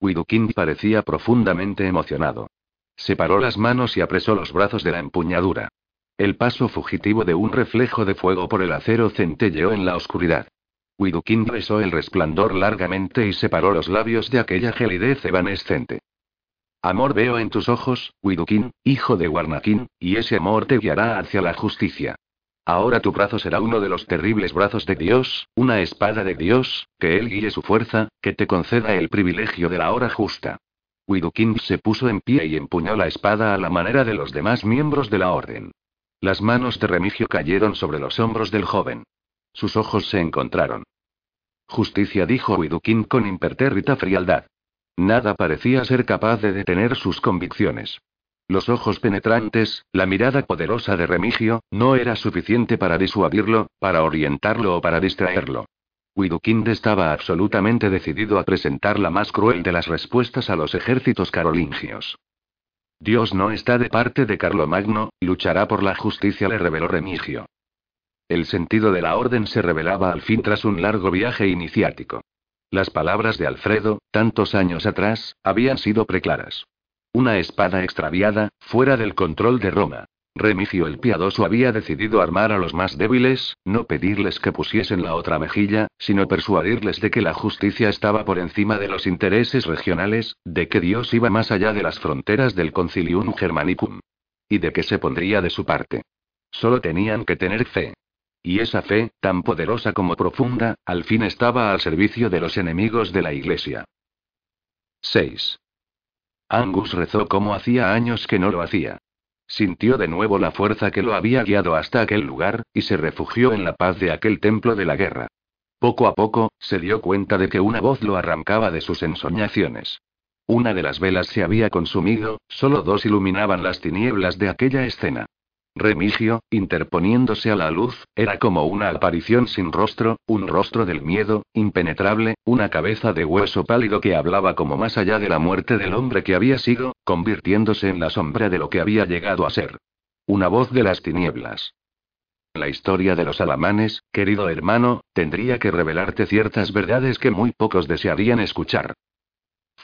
Widukind parecía profundamente emocionado. Separó las manos y apresó los brazos de la empuñadura. El paso fugitivo de un reflejo de fuego por el acero centelleó en la oscuridad. Widukind besó el resplandor largamente y separó los labios de aquella gelidez evanescente. Amor veo en tus ojos, Widukin, hijo de Warnakin, y ese amor te guiará hacia la justicia. Ahora tu brazo será uno de los terribles brazos de Dios, una espada de Dios, que Él guíe su fuerza, que te conceda el privilegio de la hora justa. Widukind se puso en pie y empuñó la espada a la manera de los demás miembros de la orden. Las manos de Remigio cayeron sobre los hombros del joven. Sus ojos se encontraron. Justicia, dijo Widukin con impertérrita frialdad. Nada parecía ser capaz de detener sus convicciones. Los ojos penetrantes, la mirada poderosa de Remigio, no era suficiente para disuadirlo, para orientarlo o para distraerlo. Widukind estaba absolutamente decidido a presentar la más cruel de las respuestas a los ejércitos carolingios. Dios no está de parte de Carlomagno, luchará por la justicia, le reveló Remigio. El sentido de la orden se revelaba al fin tras un largo viaje iniciático. Las palabras de Alfredo, tantos años atrás, habían sido preclaras. Una espada extraviada, fuera del control de Roma. Remigio el Piadoso había decidido armar a los más débiles, no pedirles que pusiesen la otra mejilla, sino persuadirles de que la justicia estaba por encima de los intereses regionales, de que Dios iba más allá de las fronteras del Concilium Germanicum. Y de que se pondría de su parte. Solo tenían que tener fe. Y esa fe, tan poderosa como profunda, al fin estaba al servicio de los enemigos de la Iglesia. 6. Angus rezó como hacía años que no lo hacía. Sintió de nuevo la fuerza que lo había guiado hasta aquel lugar, y se refugió en la paz de aquel templo de la guerra. Poco a poco, se dio cuenta de que una voz lo arrancaba de sus ensoñaciones. Una de las velas se había consumido, solo dos iluminaban las tinieblas de aquella escena. Remigio, interponiéndose a la luz, era como una aparición sin rostro, un rostro del miedo, impenetrable, una cabeza de hueso pálido que hablaba como más allá de la muerte del hombre que había sido, convirtiéndose en la sombra de lo que había llegado a ser. Una voz de las tinieblas. La historia de los alamanes, querido hermano, tendría que revelarte ciertas verdades que muy pocos desearían escuchar.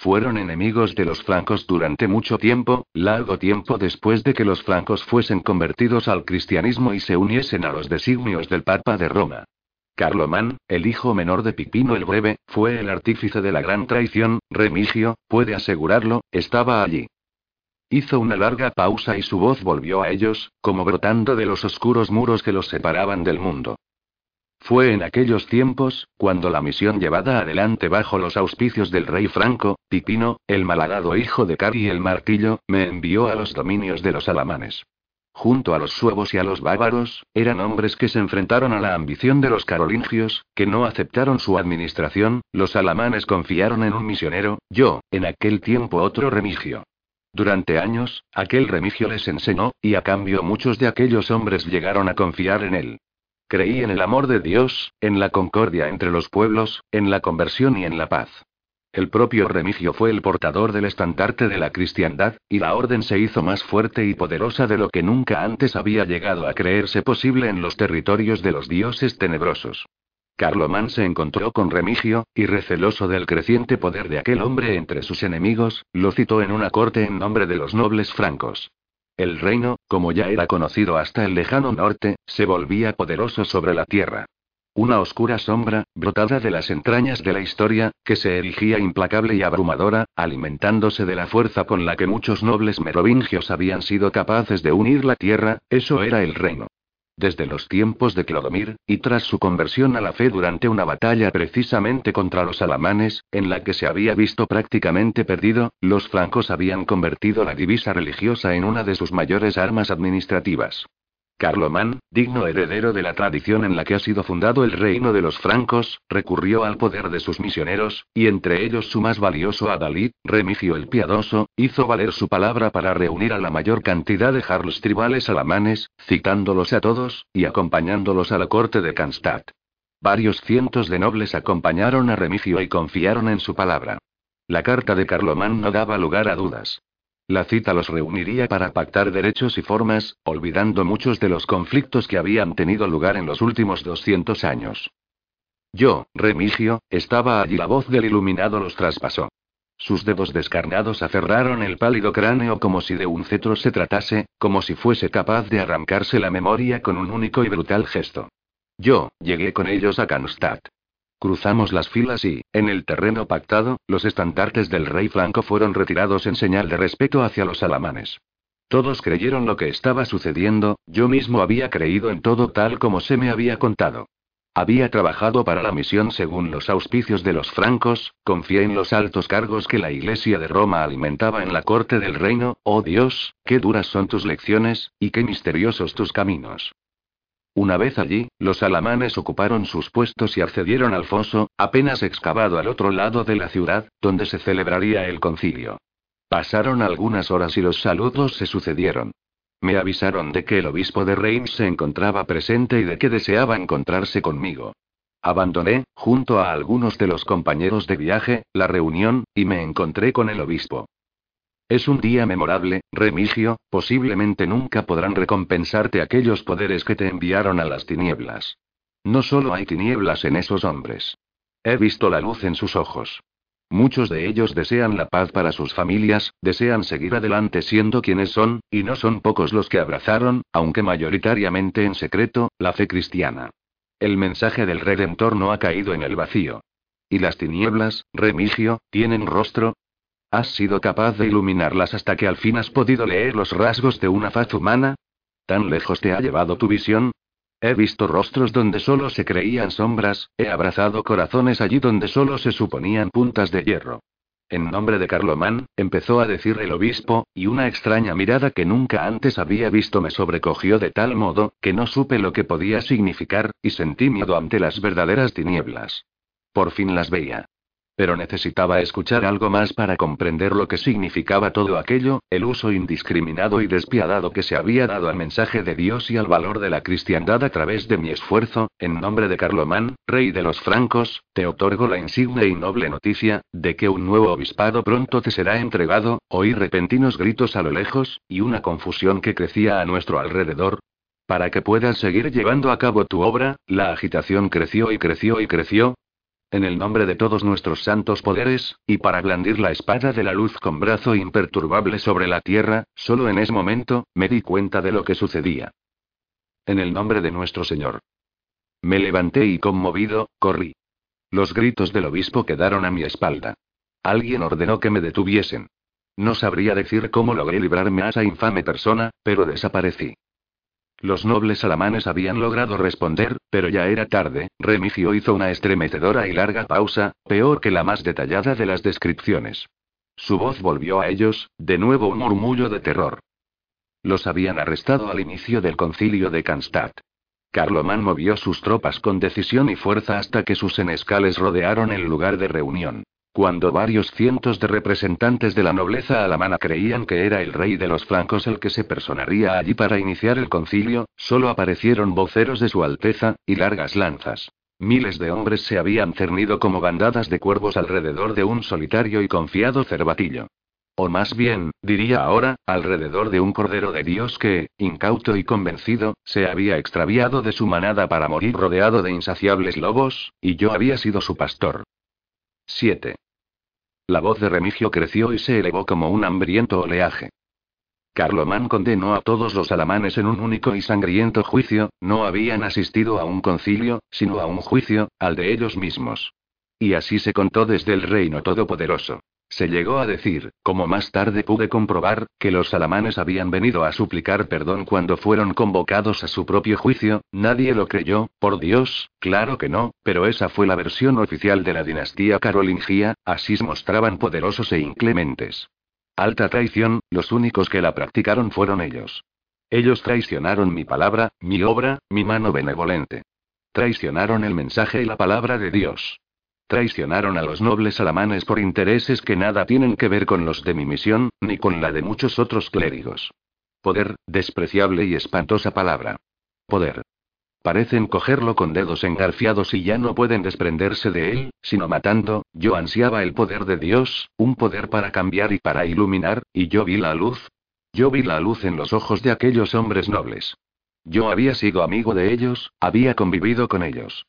Fueron enemigos de los francos durante mucho tiempo, largo tiempo después de que los francos fuesen convertidos al cristianismo y se uniesen a los designios del Papa de Roma. Carlomán, el hijo menor de Pipino el Breve, fue el artífice de la gran traición, Remigio, puede asegurarlo, estaba allí. Hizo una larga pausa y su voz volvió a ellos, como brotando de los oscuros muros que los separaban del mundo. Fue en aquellos tiempos, cuando la misión llevada adelante bajo los auspicios del rey Franco, Pipino, el malhadado hijo de Cari el Martillo, me envió a los dominios de los alamanes. Junto a los suevos y a los bávaros, eran hombres que se enfrentaron a la ambición de los carolingios, que no aceptaron su administración, los alamanes confiaron en un misionero, yo, en aquel tiempo otro remigio. Durante años, aquel remigio les enseñó, y a cambio muchos de aquellos hombres llegaron a confiar en él. Creí en el amor de Dios, en la concordia entre los pueblos, en la conversión y en la paz. El propio Remigio fue el portador del estandarte de la cristiandad, y la orden se hizo más fuerte y poderosa de lo que nunca antes había llegado a creerse posible en los territorios de los dioses tenebrosos. Carlomán se encontró con Remigio, y receloso del creciente poder de aquel hombre entre sus enemigos, lo citó en una corte en nombre de los nobles francos. El reino, como ya era conocido hasta el lejano norte, se volvía poderoso sobre la tierra. Una oscura sombra, brotada de las entrañas de la historia, que se erigía implacable y abrumadora, alimentándose de la fuerza con la que muchos nobles merovingios habían sido capaces de unir la tierra, eso era el reino. Desde los tiempos de Clodomir, y tras su conversión a la fe durante una batalla precisamente contra los alamanes, en la que se había visto prácticamente perdido, los francos habían convertido la divisa religiosa en una de sus mayores armas administrativas. Carlomán, digno heredero de la tradición en la que ha sido fundado el reino de los francos, recurrió al poder de sus misioneros, y entre ellos su más valioso Adalid, Remigio el Piadoso, hizo valer su palabra para reunir a la mayor cantidad de jarls tribales alamanes, citándolos a todos, y acompañándolos a la corte de Cannstatt. Varios cientos de nobles acompañaron a Remigio y confiaron en su palabra. La carta de Carlomán no daba lugar a dudas. La cita los reuniría para pactar derechos y formas, olvidando muchos de los conflictos que habían tenido lugar en los últimos 200 años. Yo, Remigio, estaba allí. La voz del iluminado los traspasó. Sus dedos descarnados aferraron el pálido cráneo como si de un cetro se tratase, como si fuese capaz de arrancarse la memoria con un único y brutal gesto. Yo, llegué con ellos a Cannstatt. Cruzamos las filas y, en el terreno pactado, los estandartes del rey Franco fueron retirados en señal de respeto hacia los alamanes. Todos creyeron lo que estaba sucediendo, yo mismo había creído en todo tal como se me había contado. Había trabajado para la misión según los auspicios de los francos, confié en los altos cargos que la Iglesia de Roma alimentaba en la corte del reino, oh Dios, qué duras son tus lecciones, y qué misteriosos tus caminos. Una vez allí, los alamanes ocuparon sus puestos y accedieron al foso, apenas excavado al otro lado de la ciudad, donde se celebraría el concilio. Pasaron algunas horas y los saludos se sucedieron. Me avisaron de que el obispo de Reims se encontraba presente y de que deseaba encontrarse conmigo. Abandoné, junto a algunos de los compañeros de viaje, la reunión, y me encontré con el obispo. Es un día memorable, Remigio, posiblemente nunca podrán recompensarte aquellos poderes que te enviaron a las tinieblas. No solo hay tinieblas en esos hombres. He visto la luz en sus ojos. Muchos de ellos desean la paz para sus familias, desean seguir adelante siendo quienes son, y no son pocos los que abrazaron, aunque mayoritariamente en secreto, la fe cristiana. El mensaje del Redentor no ha caído en el vacío. ¿Y las tinieblas, Remigio, tienen rostro? ¿Has sido capaz de iluminarlas hasta que al fin has podido leer los rasgos de una faz humana? ¿Tan lejos te ha llevado tu visión? He visto rostros donde solo se creían sombras, he abrazado corazones allí donde solo se suponían puntas de hierro. En nombre de Carlomán, empezó a decir el obispo, y una extraña mirada que nunca antes había visto me sobrecogió de tal modo, que no supe lo que podía significar, y sentí miedo ante las verdaderas tinieblas. Por fin las veía. Pero necesitaba escuchar algo más para comprender lo que significaba todo aquello, el uso indiscriminado y despiadado que se había dado al mensaje de Dios y al valor de la cristiandad a través de mi esfuerzo, en nombre de Carlomán, rey de los francos, te otorgo la insigne y noble noticia, de que un nuevo obispado pronto te será entregado, oí repentinos gritos a lo lejos, y una confusión que crecía a nuestro alrededor, para que puedas seguir llevando a cabo tu obra, la agitación creció y creció y creció, en el nombre de todos nuestros santos poderes, y para blandir la espada de la luz con brazo imperturbable sobre la tierra, solo en ese momento, me di cuenta de lo que sucedía. En el nombre de nuestro Señor. Me levanté y conmovido, corrí. Los gritos del obispo quedaron a mi espalda. Alguien ordenó que me detuviesen. No sabría decir cómo logré librarme a esa infame persona, pero desaparecí. Los nobles alamanes habían logrado responder, pero ya era tarde. Remigio hizo una estremecedora y larga pausa, peor que la más detallada de las descripciones. Su voz volvió a ellos, de nuevo un murmullo de terror. Los habían arrestado al inicio del concilio de Cannstatt. Carloman movió sus tropas con decisión y fuerza hasta que sus senescales rodearon el lugar de reunión. Cuando varios cientos de representantes de la nobleza alamana creían que era el rey de los francos el que se personaría allí para iniciar el concilio, solo aparecieron voceros de su Alteza, y largas lanzas. Miles de hombres se habían cernido como bandadas de cuervos alrededor de un solitario y confiado cervatillo. O más bien, diría ahora, alrededor de un cordero de Dios que, incauto y convencido, se había extraviado de su manada para morir rodeado de insaciables lobos, y yo había sido su pastor. 7. La voz de Remigio creció y se elevó como un hambriento oleaje. Carlomán condenó a todos los alamanes en un único y sangriento juicio, no habían asistido a un concilio, sino a un juicio, al de ellos mismos. Y así se contó desde el reino todopoderoso. Se llegó a decir, como más tarde pude comprobar, que los alamanes habían venido a suplicar perdón cuando fueron convocados a su propio juicio, nadie lo creyó, por Dios, claro que no, pero esa fue la versión oficial de la dinastía carolingia, así se mostraban poderosos e inclementes. Alta traición, los únicos que la practicaron fueron ellos. Ellos traicionaron mi palabra, mi obra, mi mano benevolente. Traicionaron el mensaje y la palabra de Dios. Traicionaron a los nobles alamanes por intereses que nada tienen que ver con los de mi misión, ni con la de muchos otros clérigos. Poder, despreciable y espantosa palabra. Poder. Parecen cogerlo con dedos engarfiados y ya no pueden desprenderse de él, sino matando. Yo ansiaba el poder de Dios, un poder para cambiar y para iluminar, y yo vi la luz. Yo vi la luz en los ojos de aquellos hombres nobles. Yo había sido amigo de ellos, había convivido con ellos.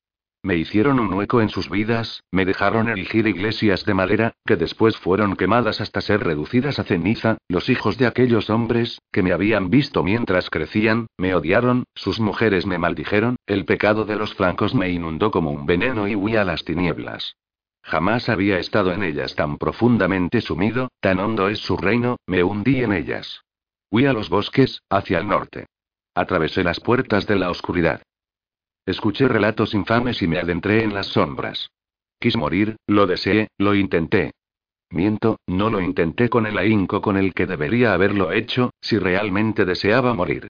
Me hicieron un hueco en sus vidas, me dejaron erigir iglesias de madera, que después fueron quemadas hasta ser reducidas a ceniza, los hijos de aquellos hombres, que me habían visto mientras crecían, me odiaron, sus mujeres me maldijeron, el pecado de los francos me inundó como un veneno y huí a las tinieblas. Jamás había estado en ellas tan profundamente sumido, tan hondo es su reino, me hundí en ellas. Huí a los bosques, hacia el norte. Atravesé las puertas de la oscuridad. Escuché relatos infames y me adentré en las sombras. Quis morir, lo deseé, lo intenté. Miento, no lo intenté con el ahínco con el que debería haberlo hecho, si realmente deseaba morir.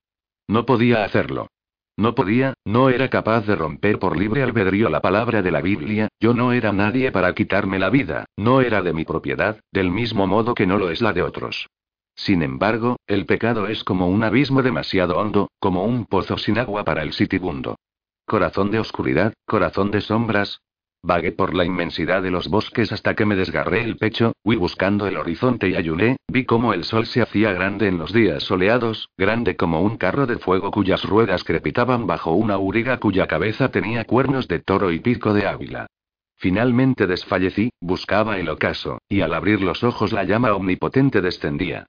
No podía hacerlo. No podía, no era capaz de romper por libre albedrío la palabra de la Biblia, yo no era nadie para quitarme la vida, no era de mi propiedad, del mismo modo que no lo es la de otros. Sin embargo, el pecado es como un abismo demasiado hondo, como un pozo sin agua para el sitibundo. Corazón de oscuridad, corazón de sombras. Vagué por la inmensidad de los bosques hasta que me desgarré el pecho, huí buscando el horizonte y ayuné, vi cómo el sol se hacía grande en los días soleados, grande como un carro de fuego cuyas ruedas crepitaban bajo una auriga cuya cabeza tenía cuernos de toro y pico de ávila. Finalmente desfallecí, buscaba el ocaso, y al abrir los ojos la llama omnipotente descendía.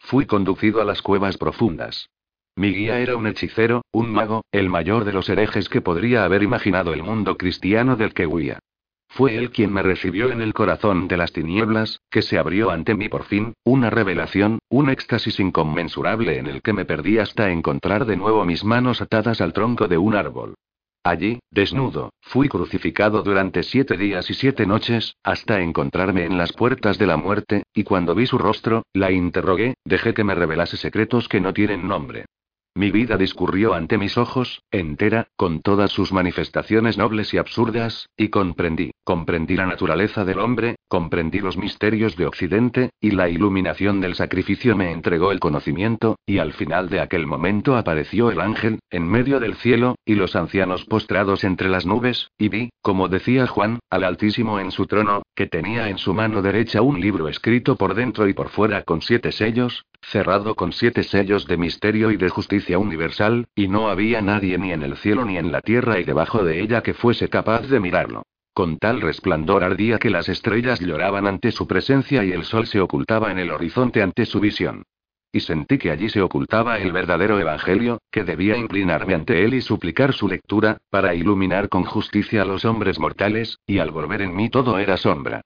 Fui conducido a las cuevas profundas. Mi guía era un hechicero, un mago, el mayor de los herejes que podría haber imaginado el mundo cristiano del que huía. Fue él quien me recibió en el corazón de las tinieblas, que se abrió ante mí por fin, una revelación, un éxtasis inconmensurable en el que me perdí hasta encontrar de nuevo mis manos atadas al tronco de un árbol. Allí, desnudo, fui crucificado durante siete días y siete noches, hasta encontrarme en las puertas de la muerte, y cuando vi su rostro, la interrogué, dejé que me revelase secretos que no tienen nombre. Mi vida discurrió ante mis ojos, entera, con todas sus manifestaciones nobles y absurdas, y comprendí, comprendí la naturaleza del hombre, comprendí los misterios de Occidente, y la iluminación del sacrificio me entregó el conocimiento, y al final de aquel momento apareció el ángel, en medio del cielo, y los ancianos postrados entre las nubes, y vi, como decía Juan, al Altísimo en su trono, que tenía en su mano derecha un libro escrito por dentro y por fuera con siete sellos, cerrado con siete sellos de misterio y de justicia universal, y no había nadie ni en el cielo ni en la tierra y debajo de ella que fuese capaz de mirarlo. Con tal resplandor ardía que las estrellas lloraban ante su presencia y el sol se ocultaba en el horizonte ante su visión. Y sentí que allí se ocultaba el verdadero Evangelio, que debía inclinarme ante él y suplicar su lectura, para iluminar con justicia a los hombres mortales, y al volver en mí todo era sombra.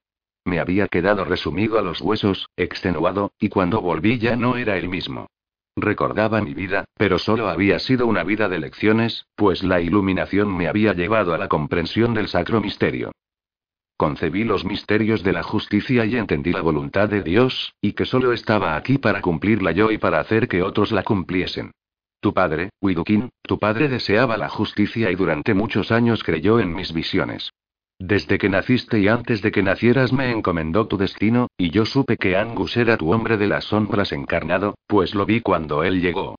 Me había quedado resumido a los huesos, extenuado, y cuando volví ya no era el mismo. Recordaba mi vida, pero solo había sido una vida de lecciones, pues la iluminación me había llevado a la comprensión del sacro misterio. Concebí los misterios de la justicia y entendí la voluntad de Dios, y que solo estaba aquí para cumplirla yo y para hacer que otros la cumpliesen. Tu padre, Widukin, tu padre deseaba la justicia y durante muchos años creyó en mis visiones. Desde que naciste y antes de que nacieras me encomendó tu destino, y yo supe que Angus era tu hombre de las sombras encarnado, pues lo vi cuando él llegó.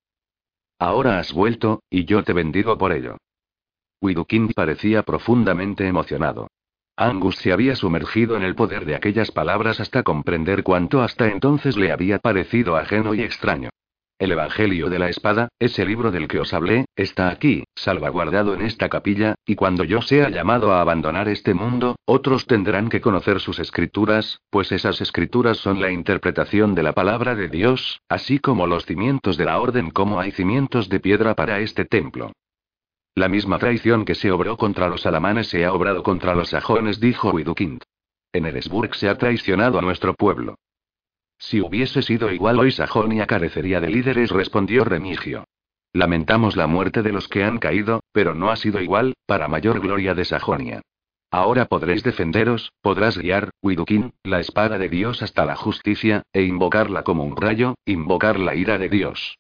Ahora has vuelto, y yo te bendigo por ello. Widukin parecía profundamente emocionado. Angus se había sumergido en el poder de aquellas palabras hasta comprender cuánto hasta entonces le había parecido ajeno y extraño. El Evangelio de la Espada, ese libro del que os hablé, está aquí, salvaguardado en esta capilla, y cuando yo sea llamado a abandonar este mundo, otros tendrán que conocer sus escrituras, pues esas escrituras son la interpretación de la palabra de Dios, así como los cimientos de la orden como hay cimientos de piedra para este templo. La misma traición que se obró contra los alamanes se ha obrado contra los sajones, dijo Widukind. En Eresburg se ha traicionado a nuestro pueblo. Si hubiese sido igual hoy Sajonia carecería de líderes, respondió Remigio. Lamentamos la muerte de los que han caído, pero no ha sido igual, para mayor gloria de Sajonia. Ahora podréis defenderos, podrás guiar, Widukin, la espada de Dios hasta la justicia, e invocarla como un rayo, invocar la ira de Dios.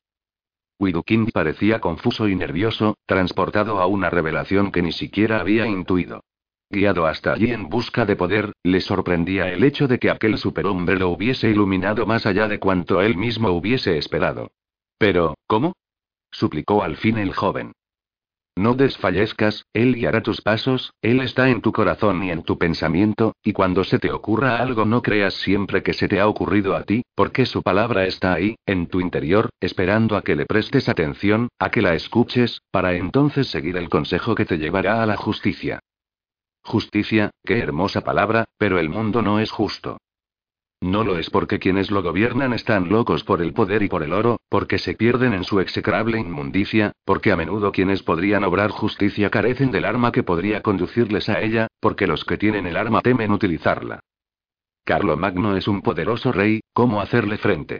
Widukin parecía confuso y nervioso, transportado a una revelación que ni siquiera había intuido. Guiado hasta allí en busca de poder, le sorprendía el hecho de que aquel superhombre lo hubiese iluminado más allá de cuanto él mismo hubiese esperado. Pero, ¿cómo? suplicó al fin el joven. No desfallezcas, Él guiará tus pasos, Él está en tu corazón y en tu pensamiento, y cuando se te ocurra algo no creas siempre que se te ha ocurrido a ti, porque su palabra está ahí, en tu interior, esperando a que le prestes atención, a que la escuches, para entonces seguir el consejo que te llevará a la justicia. Justicia, qué hermosa palabra, pero el mundo no es justo. No lo es porque quienes lo gobiernan están locos por el poder y por el oro, porque se pierden en su execrable inmundicia, porque a menudo quienes podrían obrar justicia carecen del arma que podría conducirles a ella, porque los que tienen el arma temen utilizarla. Carlo Magno es un poderoso rey, ¿cómo hacerle frente?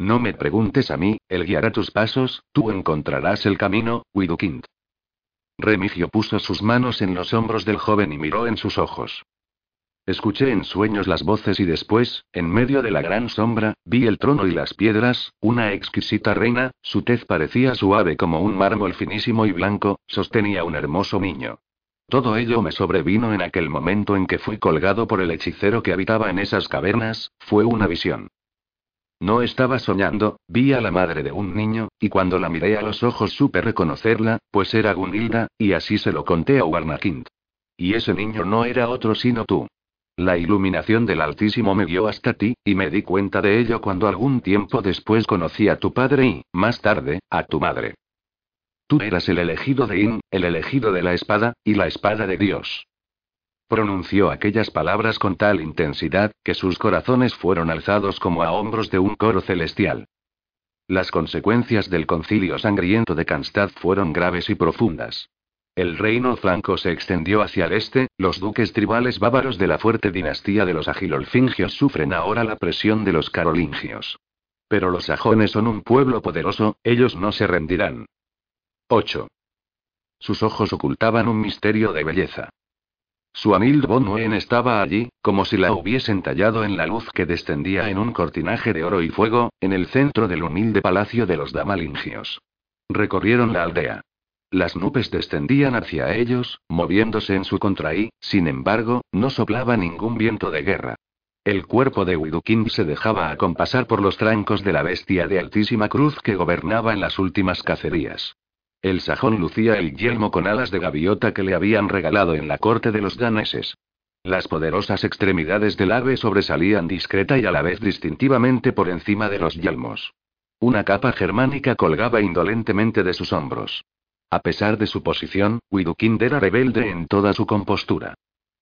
No me preguntes a mí, él guiará tus pasos, tú encontrarás el camino, Widukind. Remigio puso sus manos en los hombros del joven y miró en sus ojos. Escuché en sueños las voces y después, en medio de la gran sombra, vi el trono y las piedras, una exquisita reina, su tez parecía suave como un mármol finísimo y blanco, sostenía un hermoso niño. Todo ello me sobrevino en aquel momento en que fui colgado por el hechicero que habitaba en esas cavernas, fue una visión. No estaba soñando, vi a la madre de un niño, y cuando la miré a los ojos supe reconocerla, pues era Gunilda, y así se lo conté a Warnakind. Y ese niño no era otro sino tú. La iluminación del Altísimo me guió hasta ti, y me di cuenta de ello cuando algún tiempo después conocí a tu padre y, más tarde, a tu madre. Tú eras el elegido de In, el elegido de la espada, y la espada de Dios. Pronunció aquellas palabras con tal intensidad, que sus corazones fueron alzados como a hombros de un coro celestial. Las consecuencias del concilio sangriento de Cannstatt fueron graves y profundas. El reino franco se extendió hacia el este, los duques tribales bávaros de la fuerte dinastía de los agilolfingios sufren ahora la presión de los carolingios. Pero los sajones son un pueblo poderoso, ellos no se rendirán. 8. Sus ojos ocultaban un misterio de belleza. Suanild von Wien estaba allí, como si la hubiesen tallado en la luz que descendía en un cortinaje de oro y fuego, en el centro del humilde palacio de los damalingios. Recorrieron la aldea. Las nubes descendían hacia ellos, moviéndose en su contra y, sin embargo, no soplaba ningún viento de guerra. El cuerpo de Widukind se dejaba acompasar por los trancos de la bestia de altísima cruz que gobernaba en las últimas cacerías. El sajón lucía el yelmo con alas de gaviota que le habían regalado en la corte de los daneses. Las poderosas extremidades del ave sobresalían discreta y a la vez distintivamente por encima de los yelmos. Una capa germánica colgaba indolentemente de sus hombros. A pesar de su posición, Widukind era rebelde en toda su compostura.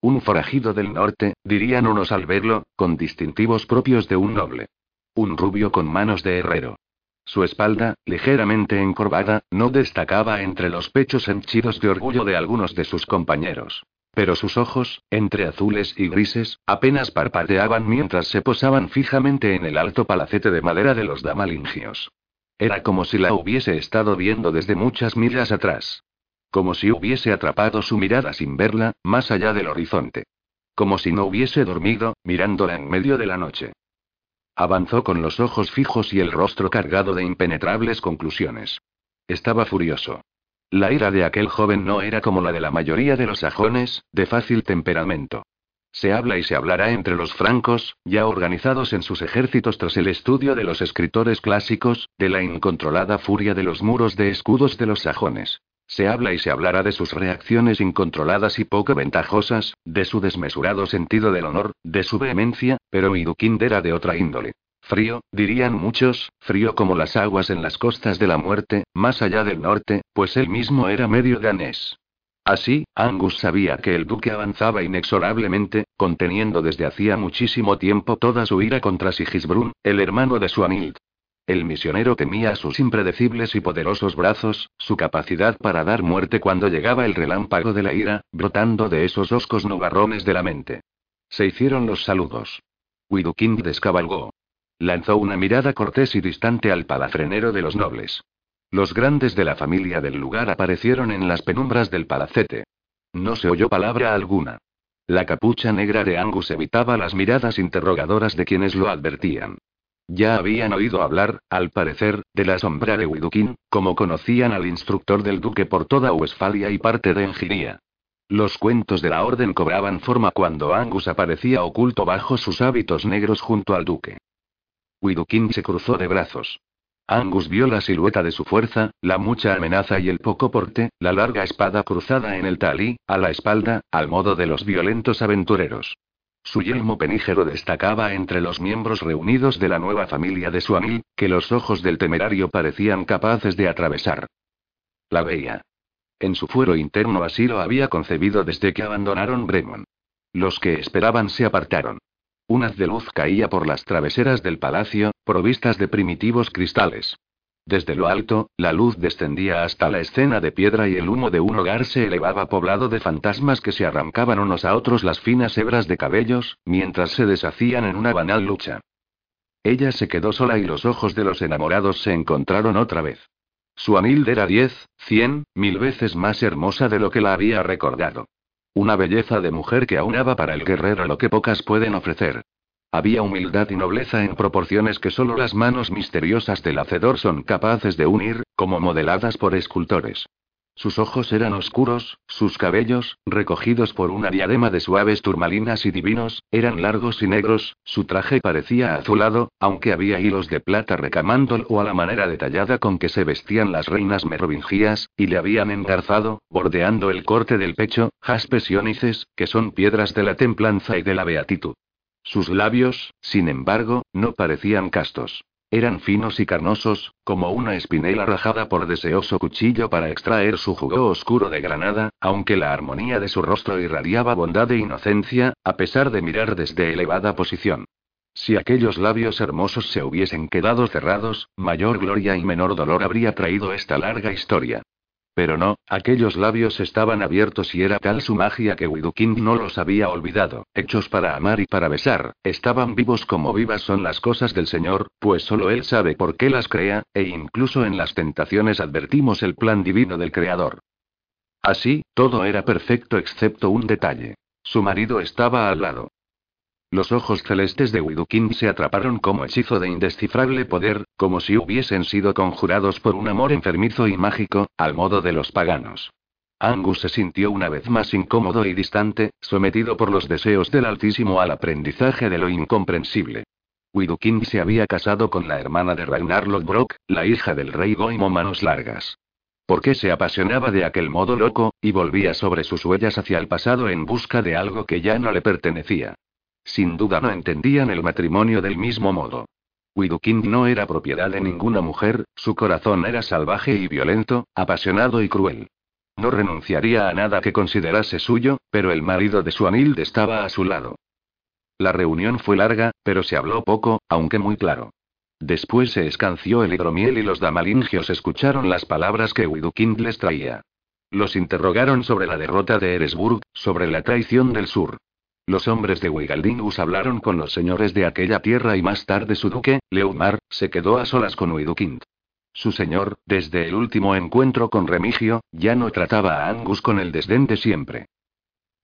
Un forajido del norte, dirían unos al verlo, con distintivos propios de un noble. Un rubio con manos de herrero. Su espalda, ligeramente encorvada, no destacaba entre los pechos henchidos de orgullo de algunos de sus compañeros. Pero sus ojos, entre azules y grises, apenas parpadeaban mientras se posaban fijamente en el alto palacete de madera de los damalingios. Era como si la hubiese estado viendo desde muchas millas atrás. Como si hubiese atrapado su mirada sin verla, más allá del horizonte. Como si no hubiese dormido, mirándola en medio de la noche. Avanzó con los ojos fijos y el rostro cargado de impenetrables conclusiones. Estaba furioso. La ira de aquel joven no era como la de la mayoría de los sajones, de fácil temperamento. Se habla y se hablará entre los francos, ya organizados en sus ejércitos tras el estudio de los escritores clásicos, de la incontrolada furia de los muros de escudos de los sajones. Se habla y se hablará de sus reacciones incontroladas y poco ventajosas, de su desmesurado sentido del honor, de su vehemencia, pero Idukind era de otra índole. Frío, dirían muchos, frío como las aguas en las costas de la muerte, más allá del norte, pues él mismo era medio danés. Así, Angus sabía que el duque avanzaba inexorablemente, conteniendo desde hacía muchísimo tiempo toda su ira contra Sigisbrun, el hermano de Suanild. El misionero temía sus impredecibles y poderosos brazos, su capacidad para dar muerte cuando llegaba el relámpago de la ira, brotando de esos oscos nubarrones de la mente. Se hicieron los saludos. Widukind descabalgó. Lanzó una mirada cortés y distante al palafrenero de los nobles. Los grandes de la familia del lugar aparecieron en las penumbras del palacete. No se oyó palabra alguna. La capucha negra de Angus evitaba las miradas interrogadoras de quienes lo advertían. Ya habían oído hablar, al parecer, de la sombra de Widukin, como conocían al instructor del duque por toda Westfalia y parte de Engiría. Los cuentos de la orden cobraban forma cuando Angus aparecía oculto bajo sus hábitos negros junto al duque. Widukin se cruzó de brazos. Angus vio la silueta de su fuerza, la mucha amenaza y el poco porte, la larga espada cruzada en el talí, a la espalda, al modo de los violentos aventureros. Su yelmo penígero destacaba entre los miembros reunidos de la nueva familia de Suamil, que los ojos del temerario parecían capaces de atravesar. La veía. En su fuero interno así lo había concebido desde que abandonaron Bremont. Los que esperaban se apartaron. Un haz de luz caía por las traveseras del palacio, provistas de primitivos cristales. Desde lo alto, la luz descendía hasta la escena de piedra y el humo de un hogar se elevaba poblado de fantasmas que se arrancaban unos a otros las finas hebras de cabellos, mientras se deshacían en una banal lucha. Ella se quedó sola y los ojos de los enamorados se encontraron otra vez. Su Amilde era diez, cien, mil veces más hermosa de lo que la había recordado. Una belleza de mujer que aunaba para el guerrero lo que pocas pueden ofrecer. Había humildad y nobleza en proporciones que solo las manos misteriosas del hacedor son capaces de unir, como modeladas por escultores. Sus ojos eran oscuros, sus cabellos, recogidos por una diadema de suaves turmalinas y divinos, eran largos y negros, su traje parecía azulado, aunque había hilos de plata recamándolo a la manera detallada con que se vestían las reinas merovingias, y le habían engarzado, bordeando el corte del pecho, jaspes y ónices, que son piedras de la templanza y de la beatitud. Sus labios, sin embargo, no parecían castos. Eran finos y carnosos, como una espinela rajada por deseoso cuchillo para extraer su jugo oscuro de granada, aunque la armonía de su rostro irradiaba bondad e inocencia, a pesar de mirar desde elevada posición. Si aquellos labios hermosos se hubiesen quedado cerrados, mayor gloria y menor dolor habría traído esta larga historia. Pero no, aquellos labios estaban abiertos y era tal su magia que Widukind no los había olvidado, hechos para amar y para besar, estaban vivos como vivas son las cosas del Señor, pues solo Él sabe por qué las crea, e incluso en las tentaciones advertimos el plan divino del Creador. Así, todo era perfecto excepto un detalle. Su marido estaba al lado. Los ojos celestes de Widukind se atraparon como hechizo de indescifrable poder, como si hubiesen sido conjurados por un amor enfermizo y mágico, al modo de los paganos. Angus se sintió una vez más incómodo y distante, sometido por los deseos del Altísimo al aprendizaje de lo incomprensible. Widukind se había casado con la hermana de Ragnar Lodbrok, la hija del rey Goimo Manos Largas. ¿Por qué se apasionaba de aquel modo loco, y volvía sobre sus huellas hacia el pasado en busca de algo que ya no le pertenecía? Sin duda no entendían el matrimonio del mismo modo. Widukind no era propiedad de ninguna mujer, su corazón era salvaje y violento, apasionado y cruel. No renunciaría a nada que considerase suyo, pero el marido de su Anilde estaba a su lado. La reunión fue larga, pero se habló poco, aunque muy claro. Después se escanció el hidromiel y los damalingios escucharon las palabras que Widukind les traía. Los interrogaron sobre la derrota de Eresburg, sobre la traición del sur. Los hombres de Wigaldingus hablaron con los señores de aquella tierra y más tarde su duque, Leumar, se quedó a solas con Widukind. Su señor, desde el último encuentro con Remigio, ya no trataba a Angus con el desdén de siempre.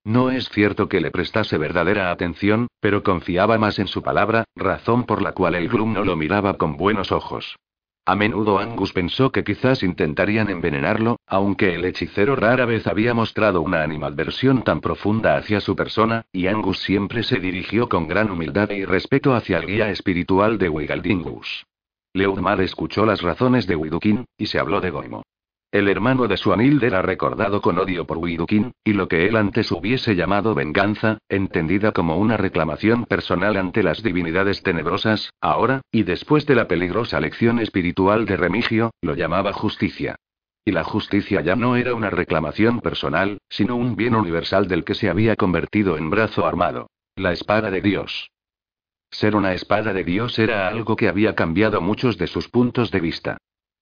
No es cierto que le prestase verdadera atención, pero confiaba más en su palabra, razón por la cual el Gloom no lo miraba con buenos ojos. A menudo Angus pensó que quizás intentarían envenenarlo, aunque el hechicero rara vez había mostrado una animadversión tan profunda hacia su persona, y Angus siempre se dirigió con gran humildad y respeto hacia el guía espiritual de Wigaldingus. Leudmar escuchó las razones de Widukin, y se habló de Goimo. El hermano de Suanild era recordado con odio por Widukin, y lo que él antes hubiese llamado venganza, entendida como una reclamación personal ante las divinidades tenebrosas, ahora, y después de la peligrosa lección espiritual de Remigio, lo llamaba justicia. Y la justicia ya no era una reclamación personal, sino un bien universal del que se había convertido en brazo armado. La espada de Dios. Ser una espada de Dios era algo que había cambiado muchos de sus puntos de vista.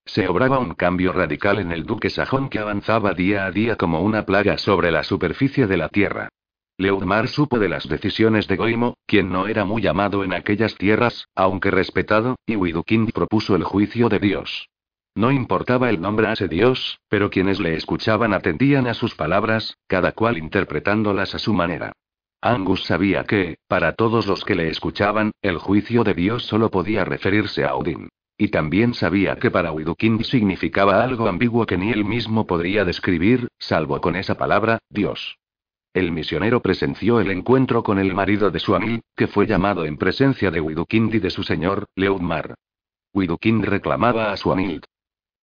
Se obraba un cambio radical en el duque sajón que avanzaba día a día como una plaga sobre la superficie de la tierra. Leudmar supo de las decisiones de Goimo, quien no era muy amado en aquellas tierras, aunque respetado, y Widukind propuso el juicio de Dios. No importaba el nombre a ese Dios, pero quienes le escuchaban atendían a sus palabras, cada cual interpretándolas a su manera. Angus sabía que, para todos los que le escuchaban, el juicio de Dios solo podía referirse a Odín. Y también sabía que para Widukind significaba algo ambiguo que ni él mismo podría describir, salvo con esa palabra, Dios. El misionero presenció el encuentro con el marido de su amigo, que fue llamado en presencia de Widukind y de su señor, Leudmar. Widukind reclamaba a su amigo.